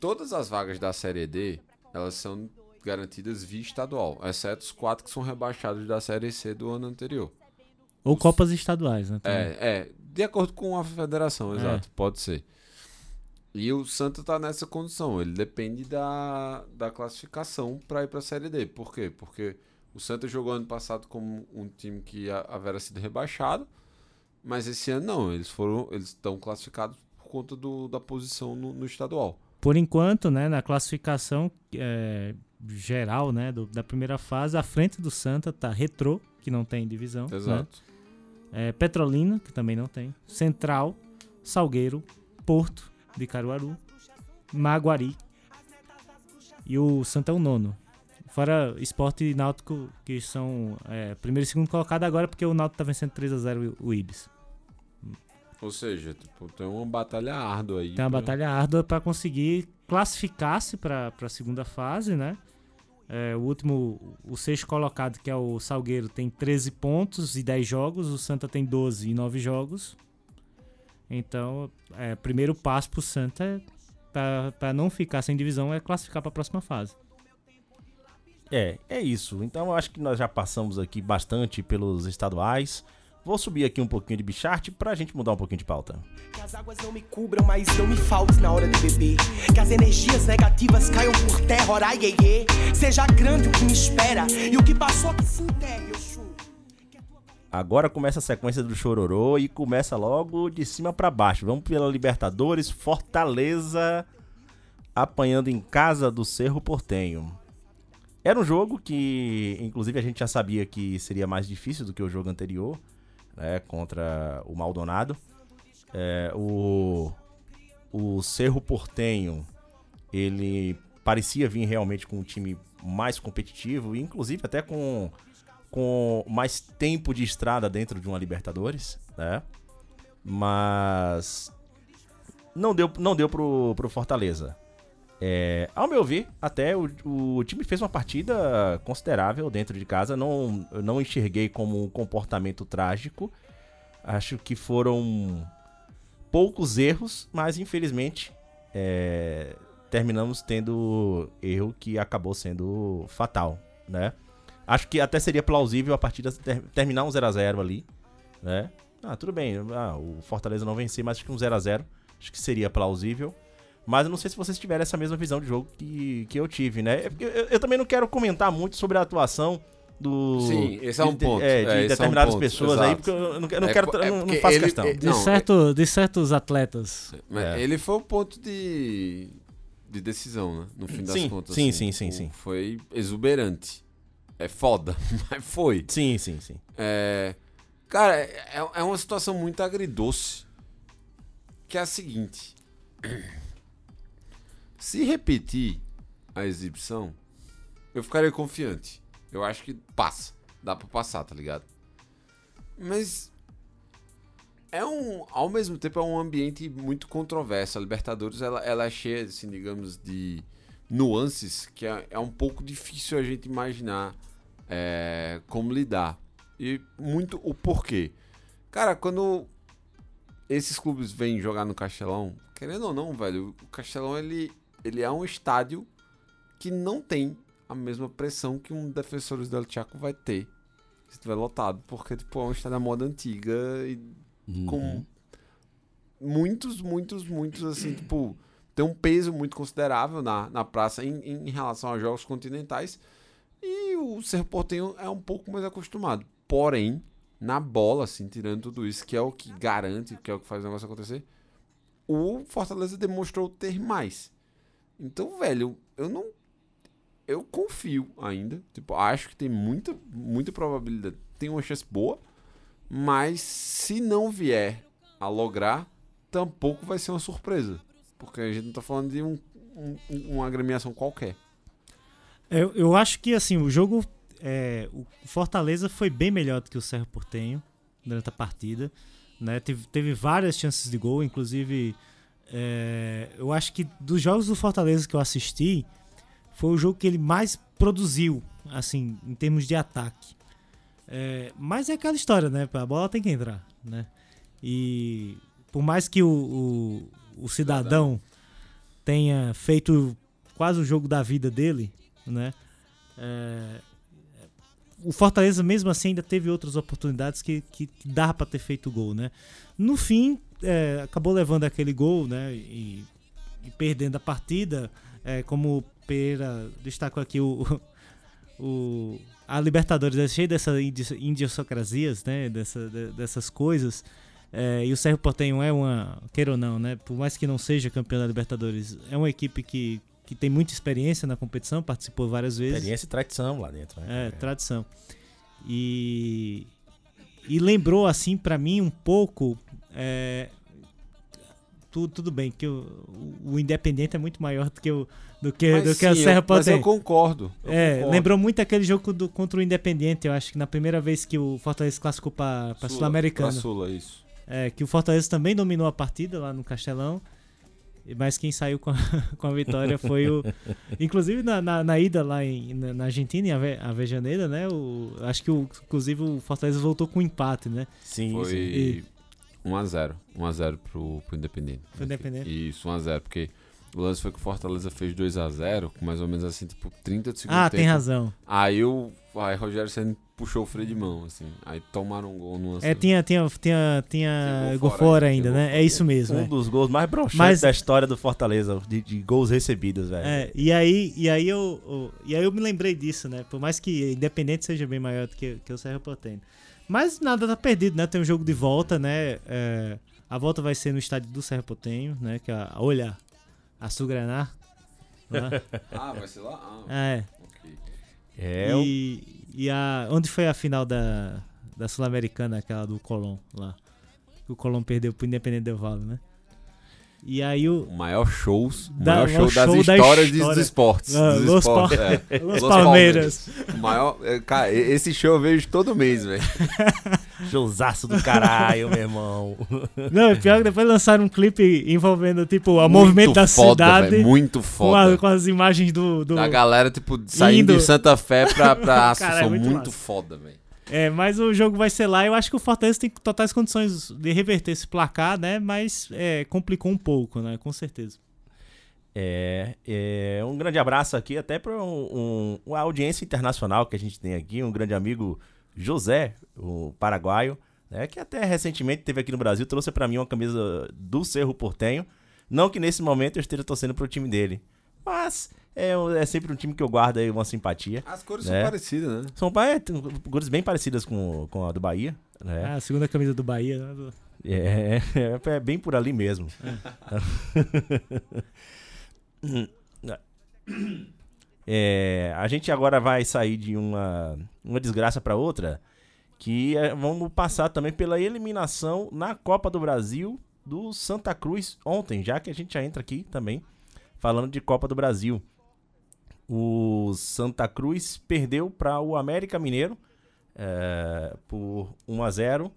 Todas as vagas da Série D, elas são garantidas via estadual, exceto os quatro que são rebaixados da Série C do ano anterior. Ou Copas Estaduais, né? também. É, é, de acordo com a federação, É. exato, pode ser. E o Santa tá nessa condição, ele depende da, da classificação para ir para a Série D. Por quê? Porque o Santa jogou ano passado como um time que ha- havera sido rebaixado, mas esse ano não, eles foram, eles estão classificados por conta do, da posição no, no estadual. Por enquanto, né, na classificação é, geral, né, do- da primeira fase, à frente do Santa tá Retrô, que não tem divisão. né? Exato. É, Petrolina, que também não tem. Central, Salgueiro, Porto de Caruaru, Maguari. E o Santa é o nono. Fora Esporte e Náutico, que são é, primeiro e segundo colocado agora, porque o Náutico tá vencendo 3x0 o Ibis. Ou seja, tipo, tem uma batalha árdua aí. Tem uma pra- batalha árdua para conseguir classificar-se para a segunda fase, né? É, o último, o sexto colocado, que é o Salgueiro, tem 13 pontos e 10 jogos. O Santa tem 12 e 9 jogos. Então, é, primeiro passo pro Santa para não ficar sem divisão é classificar para a próxima fase. É, é isso. Então eu acho que nós já passamos aqui bastante pelos estaduais. Vou subir aqui um pouquinho de bicharte pra gente mudar um pouquinho de pauta. Que as águas não me cubram, mas não me faltes na hora de beber. Que as energias negativas caiam por terra, ora iê, iê. Seja grande o que me espera e o que passou que se. Agora começa a sequência do Chororô e começa logo de cima pra baixo. Vamos pela Libertadores, Fortaleza apanhando em casa do Cerro Portenho. Era um jogo que, inclusive, a gente já sabia que seria mais difícil do que o jogo anterior, né, contra o Maldonado. É, o, o Cerro Portenho, ele parecia vir realmente com um time mais competitivo, inclusive até com, com mais tempo de estrada dentro de uma Libertadores, né? Mas não deu, não deu pro, pro Fortaleza. É, ao meu ver, até o, o time fez uma partida considerável dentro de casa. Não, não enxerguei como um comportamento trágico. Acho que foram poucos erros, mas infelizmente é, terminamos tendo erro que acabou sendo fatal, né? Acho que até seria plausível a partida ter- terminar um 0x0 ali, né? Ah, tudo bem, ah, o Fortaleza não vencer, mas acho que um 0x0 acho que seria plausível. Mas eu não sei se vocês tiveram essa mesma visão de jogo que, que eu tive, né? É porque Eu, eu também não quero comentar muito sobre a atuação do. Sim, esse é um de- de- ponto. É, de É, esse é um determinadas ponto, pessoas aí, exato. porque eu não, eu não É quero. eu é não, não faço ele- questão. é- De, Não, certo, de certos atletas. É. Ele foi o ponto de, de decisão, né? No fim das Sim, contas. sim, assim. sim, sim, O- sim. Foi exuberante. É foda, mas foi. Sim, sim, sim. É, cara, é, é uma situação muito agridoce. Que é a seguinte. Se repetir a exibição, eu ficaria confiante. Eu acho que passa. Dá pra passar, tá ligado? Mas. É um. Ao mesmo tempo, é um ambiente muito controverso. A Libertadores ela, ela é cheia, assim, digamos, de nuances que é, é um pouco difícil a gente imaginar é, como lidar. E muito o porquê. Cara, quando esses clubes vêm jogar no Castelão, querendo ou não, velho, o Castelão ele, ele é um estádio que não tem a mesma pressão que um Defensores del Chaco vai ter se estiver lotado, porque tipo, é um estádio da moda antiga e com muitos, muitos, muitos, assim, tipo, tem um peso muito considerável na, na praça em, em relação aos jogos continentais. E o Cerro Portenho é um pouco mais acostumado. Porém, na bola, assim, tirando tudo isso, que é o que garante, que é o que faz o negócio acontecer, o Fortaleza demonstrou ter mais. Então, velho, eu não. Eu confio ainda. Tipo, acho que tem muita, muita probabilidade. Tem uma chance boa. Mas se não vier a lograr, tampouco vai ser uma surpresa. Porque a gente não tá falando de um, um- uma agremiação qualquer. Eu, eu acho que assim, o jogo. é, o Fortaleza foi bem melhor do que o Cerro Portenho durante a partida. Né? Teve, teve várias chances de gol, inclusive. É, eu acho que dos jogos do Fortaleza que eu assisti, foi o jogo que ele mais produziu, assim, em termos de ataque. É, mas é aquela história, né? A bola tem que entrar, né? E por mais que o, o, o cidadão tenha feito quase o jogo da vida dele, né? É, o Fortaleza mesmo assim ainda teve outras oportunidades que, que, que dava para ter feito gol, né? No fim, é, acabou levando aquele gol, né? E, e perdendo a partida, é, como o Pereira destacou aqui o, o a Libertadores é cheia dessas indi- idiosincrasias, né? Dessa, de- dessas coisas. É, e o Cerro Portenho é uma, queira ou não, né? Por mais que não seja campeão da Libertadores, é uma equipe que, que tem muita experiência na competição, participou várias vezes. Experiência e tradição lá dentro, né? É, tradição. E, e lembrou, assim, pra mim, um pouco. É, tudo, tudo bem, que o, o Independente é muito maior do que o, do que, Mas do que a sim, Serra eu, mas eu concordo. eu É, concordo. lembrou muito aquele jogo do, contra o Independente, eu acho que na primeira vez que o Fortaleza se classificou pra, pra Sula, Sul-Americana. pra Sula, isso. É, que o Fortaleza também dominou a partida lá no Castelão. Mas quem saiu com a, com a vitória foi o. Inclusive na, na, na ida lá em, na, na Argentina, em Ave, Avejaneira, né? O, acho que o, inclusive o Fortaleza voltou com um empate, né? Sim, sim. Foi 1x0. 1x0 pro, pro Independente. Pro Independente. Isso, 1x0. Porque o lance foi que o Fortaleza fez 2x0, com mais ou menos assim, tipo, 30 de segundo Ah, tempo. tem razão. Aí o aí Rogério Senna puxou o freio de mão, assim. Aí tomaram um gol no lance. É, tinha, tinha, tinha, tinha Tinha gol fora fora ainda, ainda, tinha né? É isso mesmo. Um é. dos gols mais broxantes Mas- da história do Fortaleza, de, de gols recebidos, velho. É, e aí, e aí eu, eu- e aí eu me lembrei disso, né? Por mais que Independente seja bem maior do que, que o Serra Portenho. Mas nada tá perdido, né? Tem um jogo de volta, né? É, a volta vai ser no estádio do Serra Portenho, né? Que é a Olha, a Sugraná. né? Ah, vai ser lá? Ah, É. ok. É, E, e a, onde foi a final da, da Sul-Americana, aquela do Colón lá? Que o Colón perdeu pro Independente Del Valle, né? E aí o. O maior shows, o Da- maior show das show da histórias história. dos esportes. Ah, dos Los esportes, Pa- é. Los Los Palmeiras. O maior, é, cara, esse show eu vejo todo mês, velho. Showzaço do caralho, meu irmão. Não, é pior que depois lançaram um clipe envolvendo, tipo, o Muito movimento da foda, cidade. velho, muito com, foda. a- com as imagens do. do- Da galera, tipo, saindo Indo. de Santa Fé pra, pra Cara, é Assunção. muito muito foda, velho. É, mas o jogo vai ser lá. Eu acho que o Fortaleza tem totais condições de reverter esse placar, né? Mas é, complicou um pouco, né? Com certeza. É, é, um grande abraço aqui até para um, um- a audiência internacional que a gente tem aqui, um grande amigo José, o paraguaio, né, que até recentemente esteve aqui no Brasil, trouxe para mim uma camisa do Cerro Portenho. Não que nesse momento eu esteja torcendo pro time dele, mas é, um- é sempre um time que eu guardo aí uma simpatia. As cores É. são parecidas, né? São é, cores bem parecidas com, com a do Bahia, né? Ah, a segunda camisa do Bahia. né? Do- É, é, é bem por ali mesmo. É, a gente agora vai sair de uma, uma desgraça para outra, que é- vamos passar também pela eliminação na Copa do Brasil do Santa Cruz ontem, já que a gente já entra aqui também falando de Copa do Brasil. O Santa Cruz perdeu para o América Mineiro é, por 1 a 0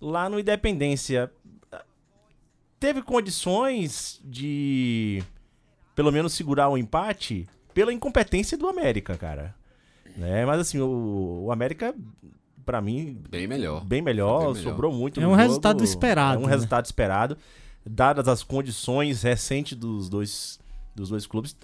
lá no Independência. Teve condições de pelo menos segurar o empate pela incompetência do América, cara. Né? Mas assim, o, o América, pra mim, Bem melhor. bem melhor, Bem melhor. sobrou muito É no um jogo. resultado esperado, É um né? resultado esperado, dadas as condições recentes dos dois, dos dois clubes.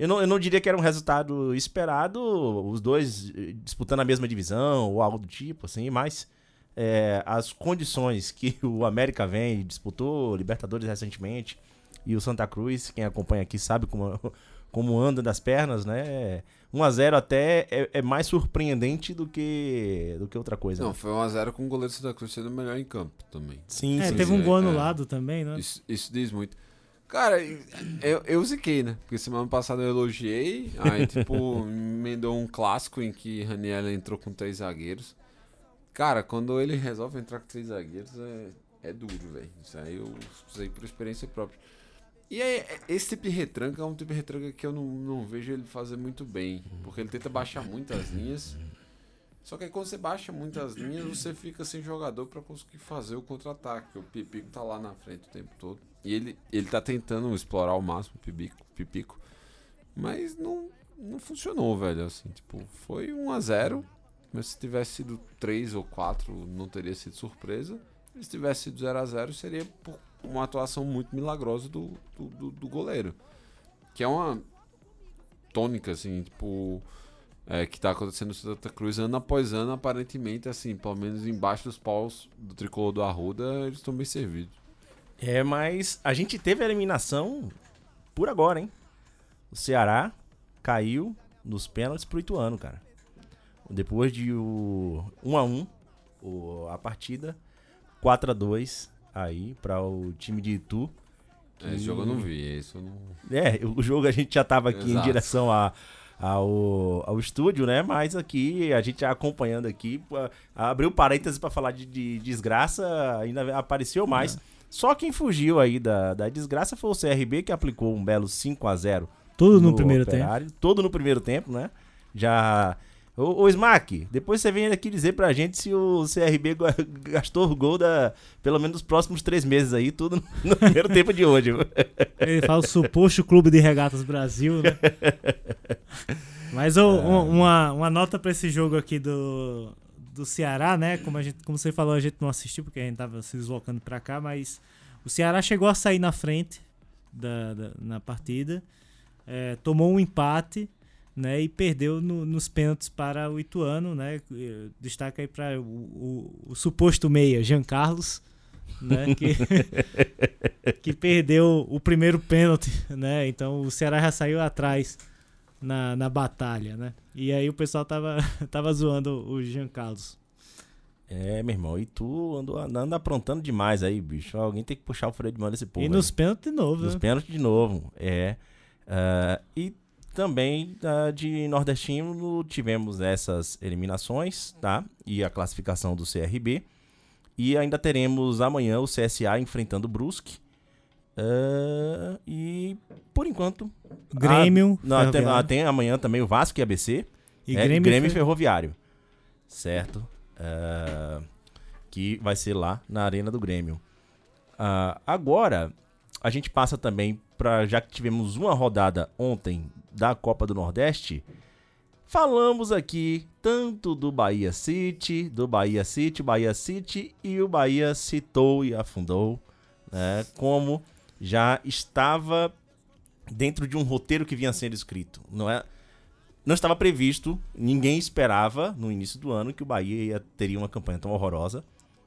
Eu não, eu não diria que era um resultado esperado, os dois eh, disputando a mesma divisão ou algo do tipo, assim, mas é, as condições que o América vem, disputou Libertadores recentemente, e o Santa Cruz, quem acompanha aqui sabe como, como anda das pernas, né? 1x0 até é, é mais surpreendente do que, do que outra coisa. Não, né? foi 1x0 com o goleiro do Santa Cruz sendo melhor em campo também. Sim, É, sim. teve um gol é. anulado também, né? Isso, isso diz muito. Cara, eu, eu ziquei, né? Porque semana passada eu elogiei, aí, tipo, emendou um clássico em que Raniel entrou com três zagueiros. Cara, quando ele resolve entrar com três zagueiros, é, é duro, velho. Isso aí eu sei por experiência própria. E aí, esse tipo de retranca é um tipo de retranca que eu não, não vejo ele fazer muito bem. Porque ele tenta baixar muitas linhas. Só que aí quando você baixa muitas linhas, você fica sem jogador pra conseguir fazer o contra-ataque. O Pipico tá lá na frente o tempo todo. E ele, ele tá tentando explorar ao máximo o Pipico, Pipico. Mas não, não funcionou, velho. Assim, tipo, foi 1 a 0 Mas se tivesse sido 3 ou 4, não teria sido surpresa. Se tivesse sido 0 a 0 seria por uma atuação muito milagrosa do, do, do- do goleiro. Que é uma tônica, assim, tipo é, que tá acontecendo no Santa Cruz ano após ano, aparentemente, assim, pelo menos embaixo dos paus do tricolor do Arruda, eles estão bem servidos. É, mas a gente teve a eliminação por agora, hein? O Ceará caiu nos pênaltis pro Ituano, cara. Depois de o 1 a 1 o, a partida, 4 a 2 aí para o time de Itu. É, esse jogo eu não vi, eu não. É, o jogo a gente já tava aqui em Exato. direção a, ao, ao estúdio, né? Mas aqui, a gente acompanhando aqui, abriu parênteses pra falar de, de desgraça, ainda apareceu mais. Só quem fugiu aí da, da desgraça foi o CRB, que aplicou um belo 5 a 0 Tudo no primeiro tempo. tempo. Todo no primeiro tempo, né? Já. Ô, ô Smack, depois você vem aqui dizer pra gente se o CRB ga- gastou o gol da, pelo menos nos próximos três meses aí, tudo no primeiro tempo de hoje. Ele fala o suposto Clube de Regatas Brasil, né? Mas ô, um- uma, uma nota pra esse jogo aqui do, do Ceará, né? Como, a gente, como você falou, a gente não assistiu porque a gente tava se deslocando pra cá, mas o Ceará chegou a sair na frente da, da- na partida, é, tomou um empate, né? E perdeu no- nos pênaltis para o Ituano, né? Destaca aí para o, o- o suposto meia, Jean Carlos, né? Que, que perdeu o primeiro pênalti, né? Então o Ceará já saiu atrás na, na batalha, né? E aí o pessoal tava, tava zoando o Jean Carlos. É, meu irmão, e tu andou andando aprontando demais aí, bicho. Alguém tem que puxar o freio de mão desse povo. e aí. nos pênaltis de novo, Nos né? pênaltis de novo, é. Ah, e também ah, de nordestino tivemos essas eliminações, tá? E a classificação do CRB. E ainda teremos amanhã o CSA enfrentando o Brusque. Ah, e por enquanto. Grêmio, Ah, não, tem, ah, tem amanhã também o Vasco e ABC. E É, Grêmio, Grêmio, Fer- Ferroviário. Certo? Ah, que vai ser lá na Arena do Grêmio. Agora, a gente passa também para já que tivemos uma rodada ontem da Copa do Nordeste, falamos aqui tanto do Bahia City, do Bahia City, Bahia City e o Bahia citou e afundou, né, como já estava dentro de um roteiro que vinha sendo escrito. Não é, não estava previsto, ninguém esperava no início do ano que o Bahia ia, teria uma campanha tão horrorosa.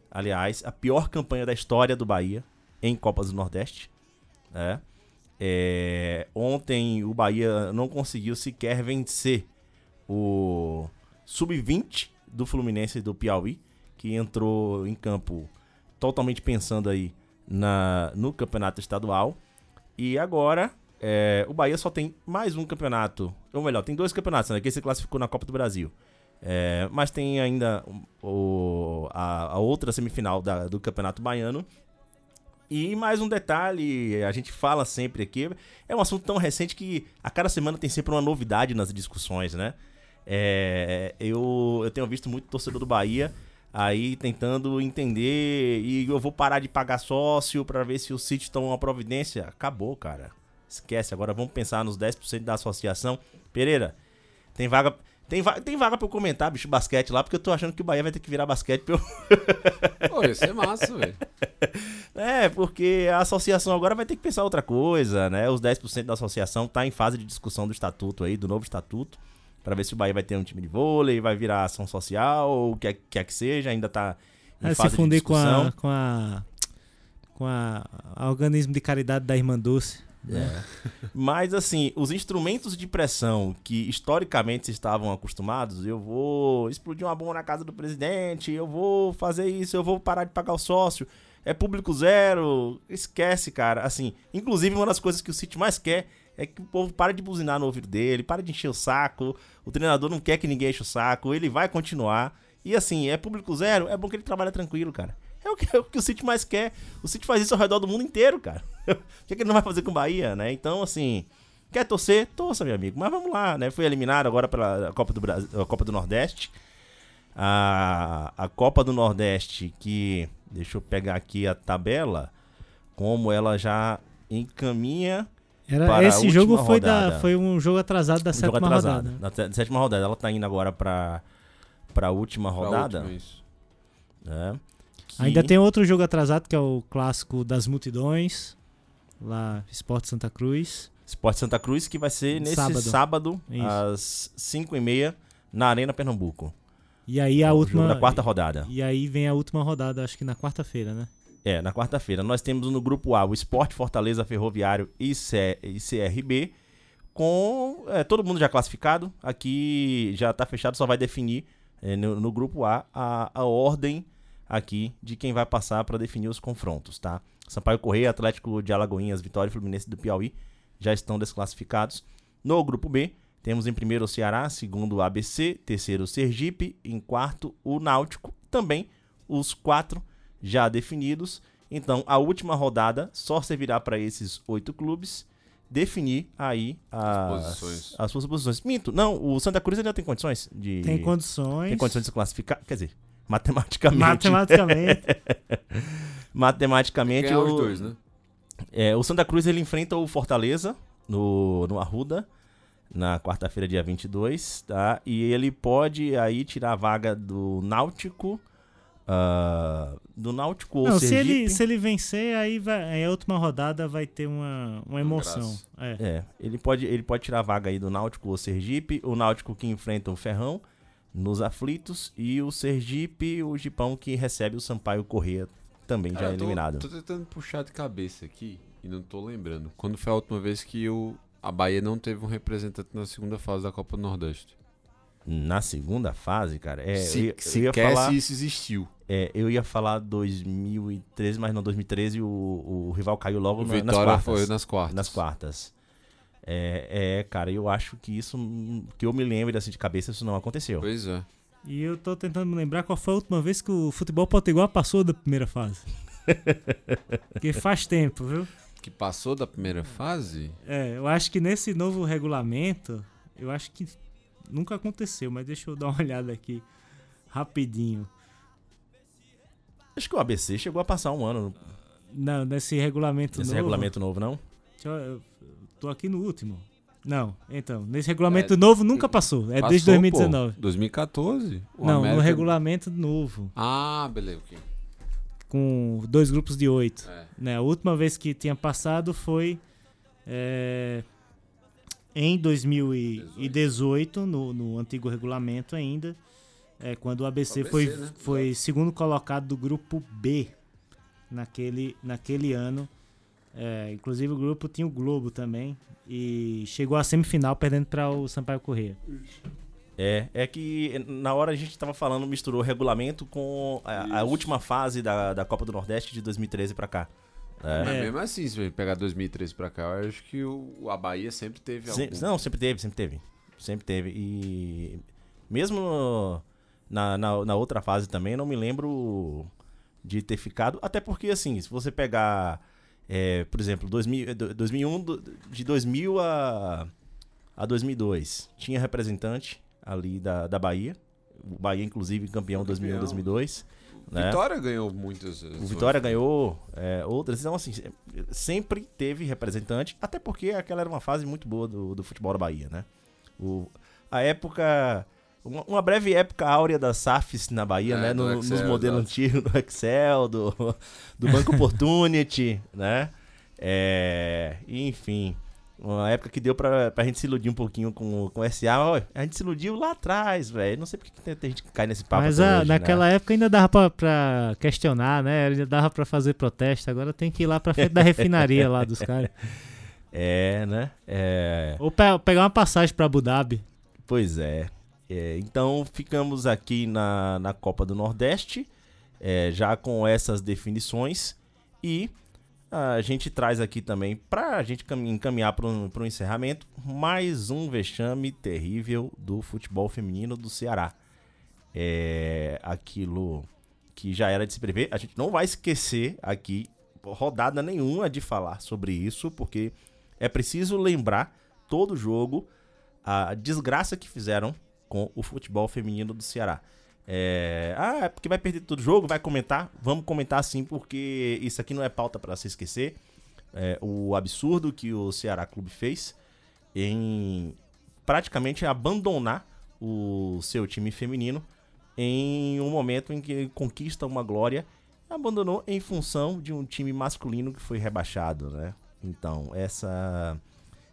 Aliás, a pior campanha da história do Bahia em Copas do Nordeste. né? É, ontem o Bahia não conseguiu sequer vencer o sub-20 do Fluminense do Piauí, que entrou em campo totalmente pensando aí na, no campeonato estadual. E agora é, o Bahia só tem mais um campeonato, ou melhor, tem dois campeonatos, né? Que se classificou na Copa do Brasil. É, mas tem ainda o, a, a outra semifinal da- do Campeonato Baiano. E mais um detalhe, a gente fala sempre aqui, é um assunto tão recente que a cada semana tem sempre uma novidade nas discussões, né? É, eu, eu tenho visto muito torcedor do Bahia aí tentando entender e eu vou parar de pagar sócio pra ver se o City toma uma providência. Acabou, cara. Esquece, agora vamos pensar nos 10% da associação. Pereira, tem vaga, tem, va tem vaga pra eu comentar, bicho, basquete lá, porque eu tô achando que o Bahia vai ter que virar basquete pra eu Pô, ia ser massa, velho. É, porque a associação agora vai ter que pensar outra coisa, né? Os 10% da associação tá em fase de discussão do estatuto aí, do novo estatuto, Pra ver se o Bahia vai ter um time de vôlei, vai virar ação social, ou o que quer que seja, ainda tá em É, fase se fundir de com discussão. a, com a. com a, a organismo de caridade da Irmã É. Mas assim, os instrumentos de pressão que historicamente estavam acostumados, eu vou explodir uma bomba na casa do presidente, eu vou fazer isso, eu vou parar de pagar o sócio, é público zero, esquece, cara. Assim, inclusive uma das coisas que o City mais quer é que o povo pare de buzinar no ouvido dele, pare de encher o saco. O treinador não quer que ninguém enche o saco, ele vai continuar. E assim, é público zero, é bom que ele trabalha tranquilo, cara. É o que, é o, que o City mais quer. O City faz isso ao redor do mundo inteiro, cara. o que, é que ele não vai fazer com o Bahia, né? Então, assim, quer torcer? Torça, meu amigo. Mas vamos lá, né? Foi eliminado agora pela Copa do, Brasil, a Copa do Nordeste. A, a Copa do Nordeste, que. Deixa eu pegar aqui a tabela. Como ela já encaminha. Era, para a esse jogo foi, da, rodada. foi um jogo atrasado da Um sétima atrasado. rodada. Na te- sétima rodada. Ela tá indo agora pra, pra última Pra rodada. última, isso. né? Que- Ainda tem outro jogo atrasado que é o clássico das multidões, lá Esporte Santa Cruz. Esporte Santa Cruz, que vai ser nesse sábado, Sábado. Isso. às 5h30 na Arena Pernambuco. E aí a última da quarta rodada. E aí vem a última rodada, acho que na quarta-feira, né? É, na quarta-feira. Nós temos no grupo A o Esporte Fortaleza Ferroviário e, CRB, com é, todo mundo já classificado. Aqui já tá fechado, só vai definir é, no, no grupo A a, a ordem aqui de quem vai passar para definir os confrontos, tá? Sampaio Correia, Atlético de Alagoinhas, Vitória e Fluminense do Piauí já estão desclassificados. No grupo B, temos em primeiro o Ceará, segundo o ABC, terceiro o Sergipe, em quarto o Náutico, também os quatro já definidos. Então, a última rodada só servirá para esses oito clubes definir aí as, posições. as suas posições. Minto, não, o Santa Cruz ainda tem condições de Tem condições. tem condições de se classificar, quer dizer, matematicamente. Matematicamente. matematicamente Ganhar o, os dois, né? é, o Santa Cruz ele enfrenta o Fortaleza no, no Arruda na quarta-feira, dia 22, tá? E ele pode aí tirar a vaga do Náutico, ah, do Náutico ou Não, se Sergipe. ele, se ele vencer, aí, vai, aí a última rodada vai ter uma, uma emoção. É. É, ele pode, ele pode tirar a vaga aí do Náutico ou Sergipe, o Náutico que enfrenta o Ferrão nos aflitos e o Sergipe, o Gipão que recebe o Sampaio Corrêa também já Cara, eu tô- eliminado. Tô tentando puxar de cabeça aqui e não tô lembrando. Quando foi a última vez que o, a Bahia não teve um representante na segunda fase da Copa do Nordeste? Na segunda fase, cara, é, se, eu, ia- eu ia falar, se isso existiu. é, eu ia falar 2013, mas não 2013 o, o rival caiu logo O na- nas Vitória quartas. foi nas quartas. Nas quartas. É, é, cara, eu acho que isso, que eu me lembro assim de cabeça, isso não aconteceu. Pois é. E eu tô tentando me lembrar qual foi a última vez que o futebol potiguar passou da primeira fase. Porque faz tempo, viu? Que passou da primeira fase? É, eu acho que nesse novo regulamento, eu acho que nunca aconteceu, mas deixa eu dar uma olhada aqui rapidinho. Acho que o ABC chegou a passar um ano Não, nesse regulamento nesse novo. regulamento novo, não? Deixa eu tô aqui no último. Não, então, nesse regulamento novo nunca passou. É desde Passou, 2019. Pô, 2014? O Não, no América- regulamento novo, Ah, beleza. com dois grupos de oito. É. né? A última vez que tinha passado foi é, em 2018, no, no antigo regulamento ainda, é, quando o ABC, ABC, foi, né? foi segundo colocado do grupo B naquele, naquele ano. É, inclusive o grupo tinha o Globo também e chegou à semifinal perdendo para o Sampaio Corrêa. É, é que na hora a gente tava falando, misturou o regulamento com a, a última fase da, da Copa do Nordeste de 2013 pra cá. É. Mas mesmo assim, se você pegar 2013 pra cá, eu acho que o, a Bahia sempre teve algum. não, sempre teve, sempre teve. Sempre teve. E mesmo na, na, na outra fase também, eu não me lembro de ter ficado. Até porque, assim, se você pegar, é, por exemplo, 2000, eh, do- 2001, do- de 2000 a, a 2002, tinha representante ali da, da Bahia. O Bahia, inclusive, campeão 2001, 2002. Né? Vitória ganhou muitas. O Vitória ganhou é, outras. Então, assim, sempre teve representante, até porque aquela era uma fase muito boa do, do futebol da Bahia, né? O, a época. Uma, uma breve época áurea das SAFs na Bahia, É, né? No- Excel, nos modelos antigos, do Excel, do, do Banco Opportunity, né? É, enfim. Uma época que deu pra, pra gente se iludir um pouquinho com, com o SA. A gente se iludiu lá atrás, velho. Não sei porque que tem, tem gente que cai nesse papo Mas a- hoje, né? naquela época ainda dava pra, pra questionar, né? Ainda dava pra fazer protesto. Agora tem que ir lá pra frente da refinaria lá dos caras. É, né? É, Ou pe- pegar uma passagem pra Abu Dhabi. pois é. É, Então ficamos aqui na, na Copa do Nordeste, é, já com essas definições. E a gente traz aqui também, para a gente cam- encaminhar para o encerramento, mais um vexame terrível do futebol feminino do Ceará. É aquilo que já era de se prever. A gente não vai esquecer aqui rodada nenhuma de falar sobre isso, porque é preciso lembrar todo jogo a desgraça que fizeram com o futebol feminino do Ceará. É, ah, é porque vai perder todo jogo, vai comentar? Vamos comentar sim, porque isso aqui não é pauta para se esquecer. É, o absurdo que o Ceará Clube fez em praticamente abandonar o seu time feminino em um momento em que ele conquista uma glória, abandonou em função de um time masculino que foi rebaixado, né? Então, essa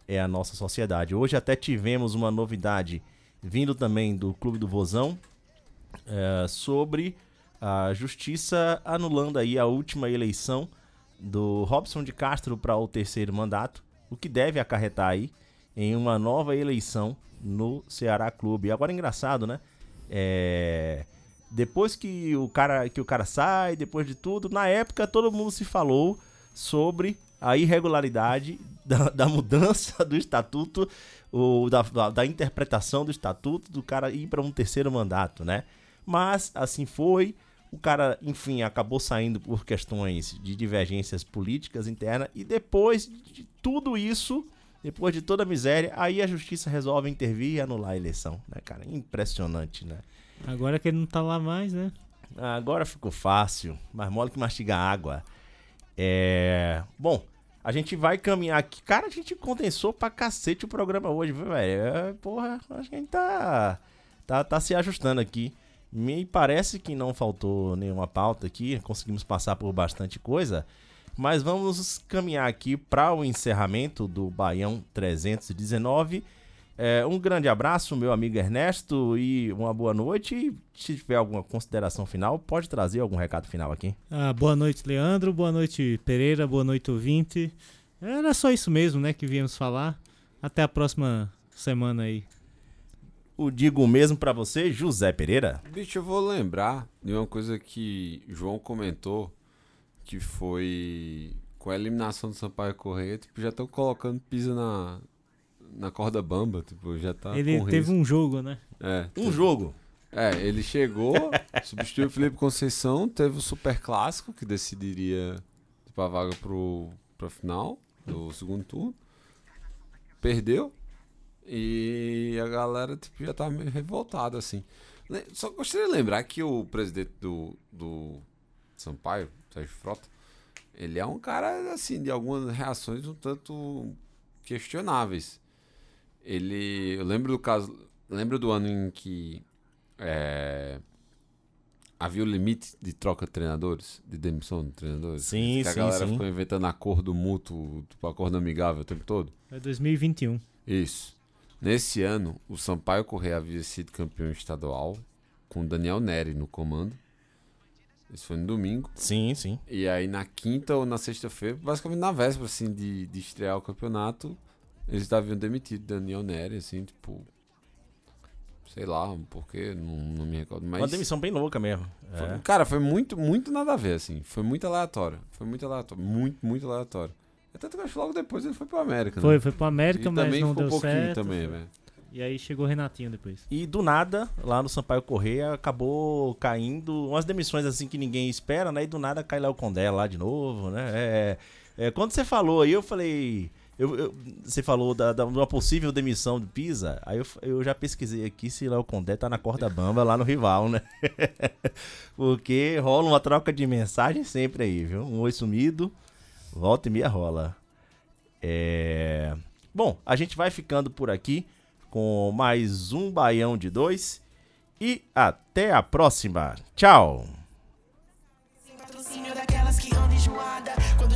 é a nossa sociedade. Hoje até tivemos uma novidade vindo também do Clube do Vozão é, sobre a justiça anulando aí a última eleição do Robson de Castro para o terceiro mandato, o que deve acarretar aí em uma nova eleição no Ceará Clube. Agora engraçado, né? É, depois que o cara que o cara sai, depois de tudo, na época todo mundo se falou sobre a irregularidade da, da mudança do estatuto, ou da, da, da interpretação do estatuto do cara ir para um terceiro mandato, né? Mas assim foi. O cara, enfim, acabou saindo por questões de divergências políticas internas e depois de tudo isso, depois de toda a miséria, aí a justiça resolve intervir e anular a eleição, né, cara? Impressionante, né? Agora que ele não tá lá mais, né? Agora ficou fácil, mais mole que mastigar água. É. Bom, a gente vai caminhar aqui. Cara, a gente condensou pra cacete o programa hoje, velho? É, porra, acho que a gente tá, tá, tá se ajustando aqui. Me parece que não faltou nenhuma pauta aqui, conseguimos passar por bastante coisa. Mas vamos caminhar aqui para o encerramento do Baião 319. É, um grande abraço, meu amigo Ernesto, e uma boa noite. E se tiver alguma consideração final, pode trazer algum recado final aqui. Ah, boa noite, Leandro. Boa noite, Pereira. Boa noite, ouvinte. Era só isso mesmo, né, que viemos falar. Até a próxima semana aí. O digo mesmo para você, José Pereira. Bicho, eu vou lembrar de uma coisa que João comentou, que foi com a eliminação do Sampaio Correia, tipo, já estão colocando pisa na, na corda bamba, tipo, já tá ele com teve risco. um jogo, né? É, Um jogo. É, ele chegou, substituiu o Felipe Conceição, teve o Super Clássico, que decidiria tipo, a vaga pro, pra final do segundo turno. Perdeu. E a galera tipo, já tava meio revoltada, assim. Só gostaria de lembrar que o presidente do, do Sampaio, Sérgio Frota, ele é um cara, assim, de algumas reações um tanto questionáveis. Ele. Eu lembro do caso. Lembro do ano em que é, havia o limite de troca de treinadores, de demissão de treinadores. Sim, que a sim, galera sim. ficou inventando acordo mútuo, tipo acordo amigável o tempo todo. É 2021. Isso. Nesse ano, o Sampaio Correia havia sido campeão estadual, com o Daniel Neri no comando. Isso foi no domingo. Sim, sim. E aí na quinta ou na sexta-feira, basicamente na véspera assim, de, de estrear o campeonato, eles haviam demitido Daniel Neri, assim, tipo. Sei lá, porque não, não me recordo. Mas Uma demissão bem louca mesmo. foi- É. Cara, foi muito, muito nada a ver, assim. Foi muito aleatório. Foi muito aleatório. Muito, muito aleatório. É tanto que eu acho que logo depois ele foi pro América, Foi, né? foi pro América, e mas também não ficou deu um pouquinho certo. também, velho. E aí chegou o Renatinho depois. E do nada, lá no Sampaio Correia, acabou caindo umas demissões assim que ninguém espera, né? E do nada cai Léo Condé lá de novo, né? É, é, quando você falou aí, eu falei. Eu- eu- você falou da, da, uma possível demissão do Pisa, aí eu, eu já pesquisei aqui se Léo Condé tá na corda bamba lá no rival, né? Porque rola uma troca de mensagem sempre aí, viu? Um oi sumido, volta e meia rola. É... Bom, a gente vai ficando por aqui com mais um Baião de Dois. E até a próxima. Tchau!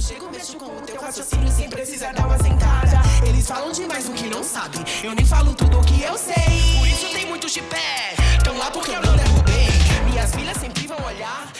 chego, mexo com o teu raciocínio sem precisar dar uma sentada. Eles falam demais o que não sabem. Eu nem falo tudo o que eu sei. Por isso tem muitos de pé. Tão lá porque eu não derrubei. Minhas filhas sempre vão olhar.